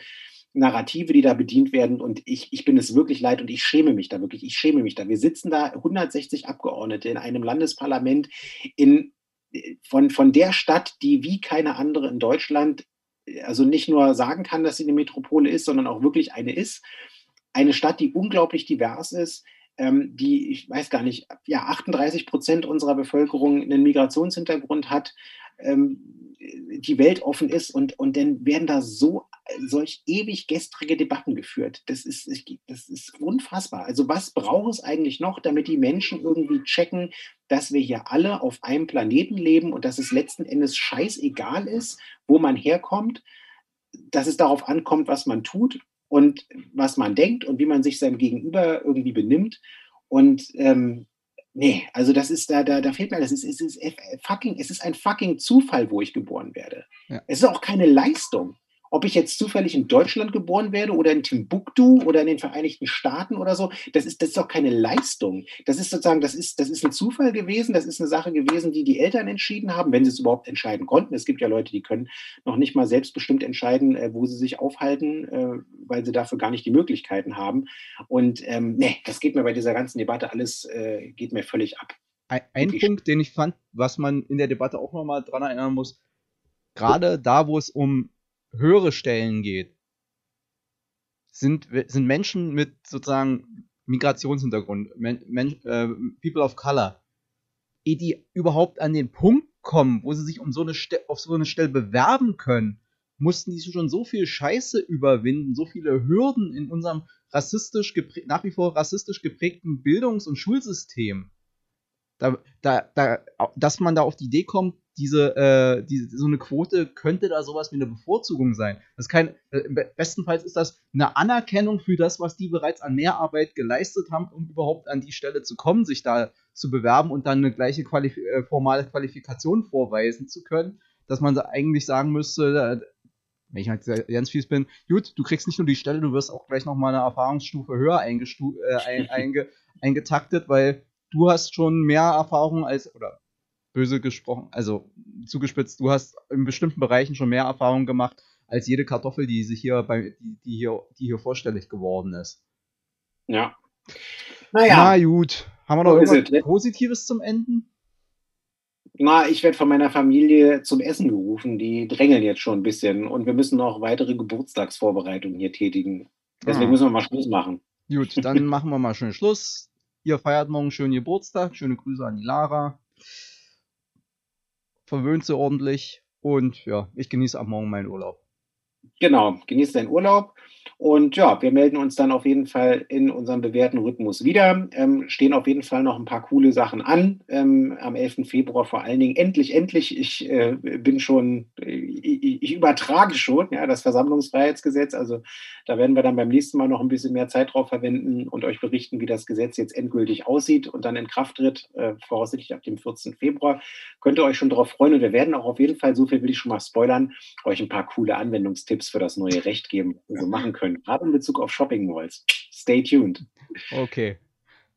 Speaker 2: Narrative, die da bedient werden. Und ich, ich bin es wirklich leid und ich schäme mich da wirklich. Ich schäme mich da. Wir sitzen da 160 Abgeordnete in einem Landesparlament in, äh, von, von der Stadt, die wie keine andere in Deutschland also nicht nur sagen kann, dass sie eine Metropole ist, sondern auch wirklich eine ist. Eine Stadt, die unglaublich divers ist, ähm, die, ich weiß gar nicht, ja, 38 Prozent unserer Bevölkerung einen Migrationshintergrund hat, ähm, die Welt offen ist und, und dann werden da so solch ewig gestrige Debatten geführt. Das ist, das ist unfassbar. Also was braucht es eigentlich noch, damit die Menschen irgendwie checken, dass wir hier alle auf einem Planeten leben und dass es letzten Endes scheißegal ist, wo man herkommt, dass es darauf ankommt, was man tut und was man denkt und wie man sich seinem Gegenüber irgendwie benimmt Und ähm, nee, also das ist da, da, da fehlt mir, das ist, es ist fucking, es ist ein fucking Zufall, wo ich geboren werde. Ja. Es ist auch keine Leistung ob ich jetzt zufällig in Deutschland geboren werde oder in Timbuktu oder in den Vereinigten Staaten oder so, das ist, das ist doch keine Leistung. Das ist sozusagen, das ist, das ist ein Zufall gewesen, das ist eine Sache gewesen, die die Eltern entschieden haben, wenn sie es überhaupt entscheiden konnten. Es gibt ja Leute, die können noch nicht mal selbstbestimmt entscheiden, äh, wo sie sich aufhalten, äh, weil sie dafür gar nicht die Möglichkeiten haben. Und ähm, nee, das geht mir bei dieser ganzen Debatte alles, äh, geht mir völlig ab.
Speaker 1: Ein, ein Punkt, den ich fand, was man in der Debatte auch nochmal dran erinnern muss, gerade da, wo es um höhere Stellen geht, sind, sind Menschen mit sozusagen Migrationshintergrund, men, men, äh, People of Color, ehe die überhaupt an den Punkt kommen, wo sie sich um so eine auf so eine Stelle bewerben können, mussten die schon so viel Scheiße überwinden, so viele Hürden in unserem rassistisch nach wie vor rassistisch geprägten Bildungs- und Schulsystem. Da, da, da, dass man da auf die Idee kommt, diese, äh, die, so eine Quote könnte da sowas wie eine Bevorzugung sein. Das ist kein, äh, bestenfalls ist das eine Anerkennung für das, was die bereits an Mehrarbeit geleistet haben, um überhaupt an die Stelle zu kommen, sich da zu bewerben und dann eine gleiche Qualif äh, formale Qualifikation vorweisen zu können, dass man eigentlich sagen müsste, äh, wenn ich halt ganz fies bin, gut, du kriegst nicht nur die Stelle, du wirst auch gleich nochmal eine Erfahrungsstufe höher eingestu äh, ein, einge eingetaktet, weil du hast schon mehr Erfahrung als, oder böse gesprochen, also zugespitzt, du hast in bestimmten Bereichen schon mehr Erfahrung gemacht als jede Kartoffel, die sich hier bei, die, die hier, die hier vorstellig geworden ist.
Speaker 2: Ja.
Speaker 1: Naja. Na gut. Haben wir noch irgendwas ne? Positives zum Enden?
Speaker 2: Na, ich werde von meiner Familie zum Essen gerufen. Die drängeln jetzt schon ein bisschen und wir müssen noch weitere Geburtstagsvorbereitungen hier tätigen. Deswegen ah. müssen wir mal Schluss machen.
Speaker 1: Gut, dann machen wir mal schön Schluss. Ihr feiert morgen schönen Geburtstag. Schöne Grüße an die Lara verwöhnt sie ordentlich und ja, ich genieße ab morgen meinen Urlaub.
Speaker 2: Genau, genieße deinen Urlaub und ja, wir melden uns dann auf jeden Fall in unserem bewährten Rhythmus wieder. Ähm, stehen auf jeden Fall noch ein paar coole Sachen an. Ähm, am 11. Februar vor allen Dingen. Endlich, endlich. Ich äh, bin schon, ich, ich, übertrage schon ja, das Versammlungsfreiheitsgesetz. Also da werden wir dann beim nächsten Mal noch ein bisschen mehr Zeit drauf verwenden und euch berichten, wie das Gesetz jetzt endgültig aussieht und dann in Kraft tritt, äh, voraussichtlich ab dem 14. Februar. Könnt ihr euch schon darauf freuen und wir werden auch auf jeden Fall, so viel will ich schon mal spoilern, euch ein paar coole Anwendungstipps für das neue Recht geben, was wir machen können können, gerade in Bezug auf Shopping Malls. Stay tuned.
Speaker 1: Okay.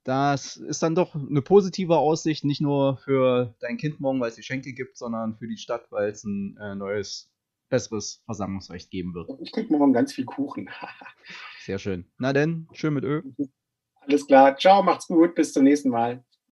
Speaker 1: Das ist dann doch eine positive Aussicht, nicht nur für dein Kind morgen, weil es Geschenke gibt, sondern für die Stadt, weil es ein äh, neues, besseres Versammlungsrecht geben wird.
Speaker 2: Ich krieg morgen ganz viel Kuchen.
Speaker 1: Sehr schön. Na denn, schön mit Ö.
Speaker 2: Alles klar. Ciao, macht's gut. Bis zum nächsten Mal.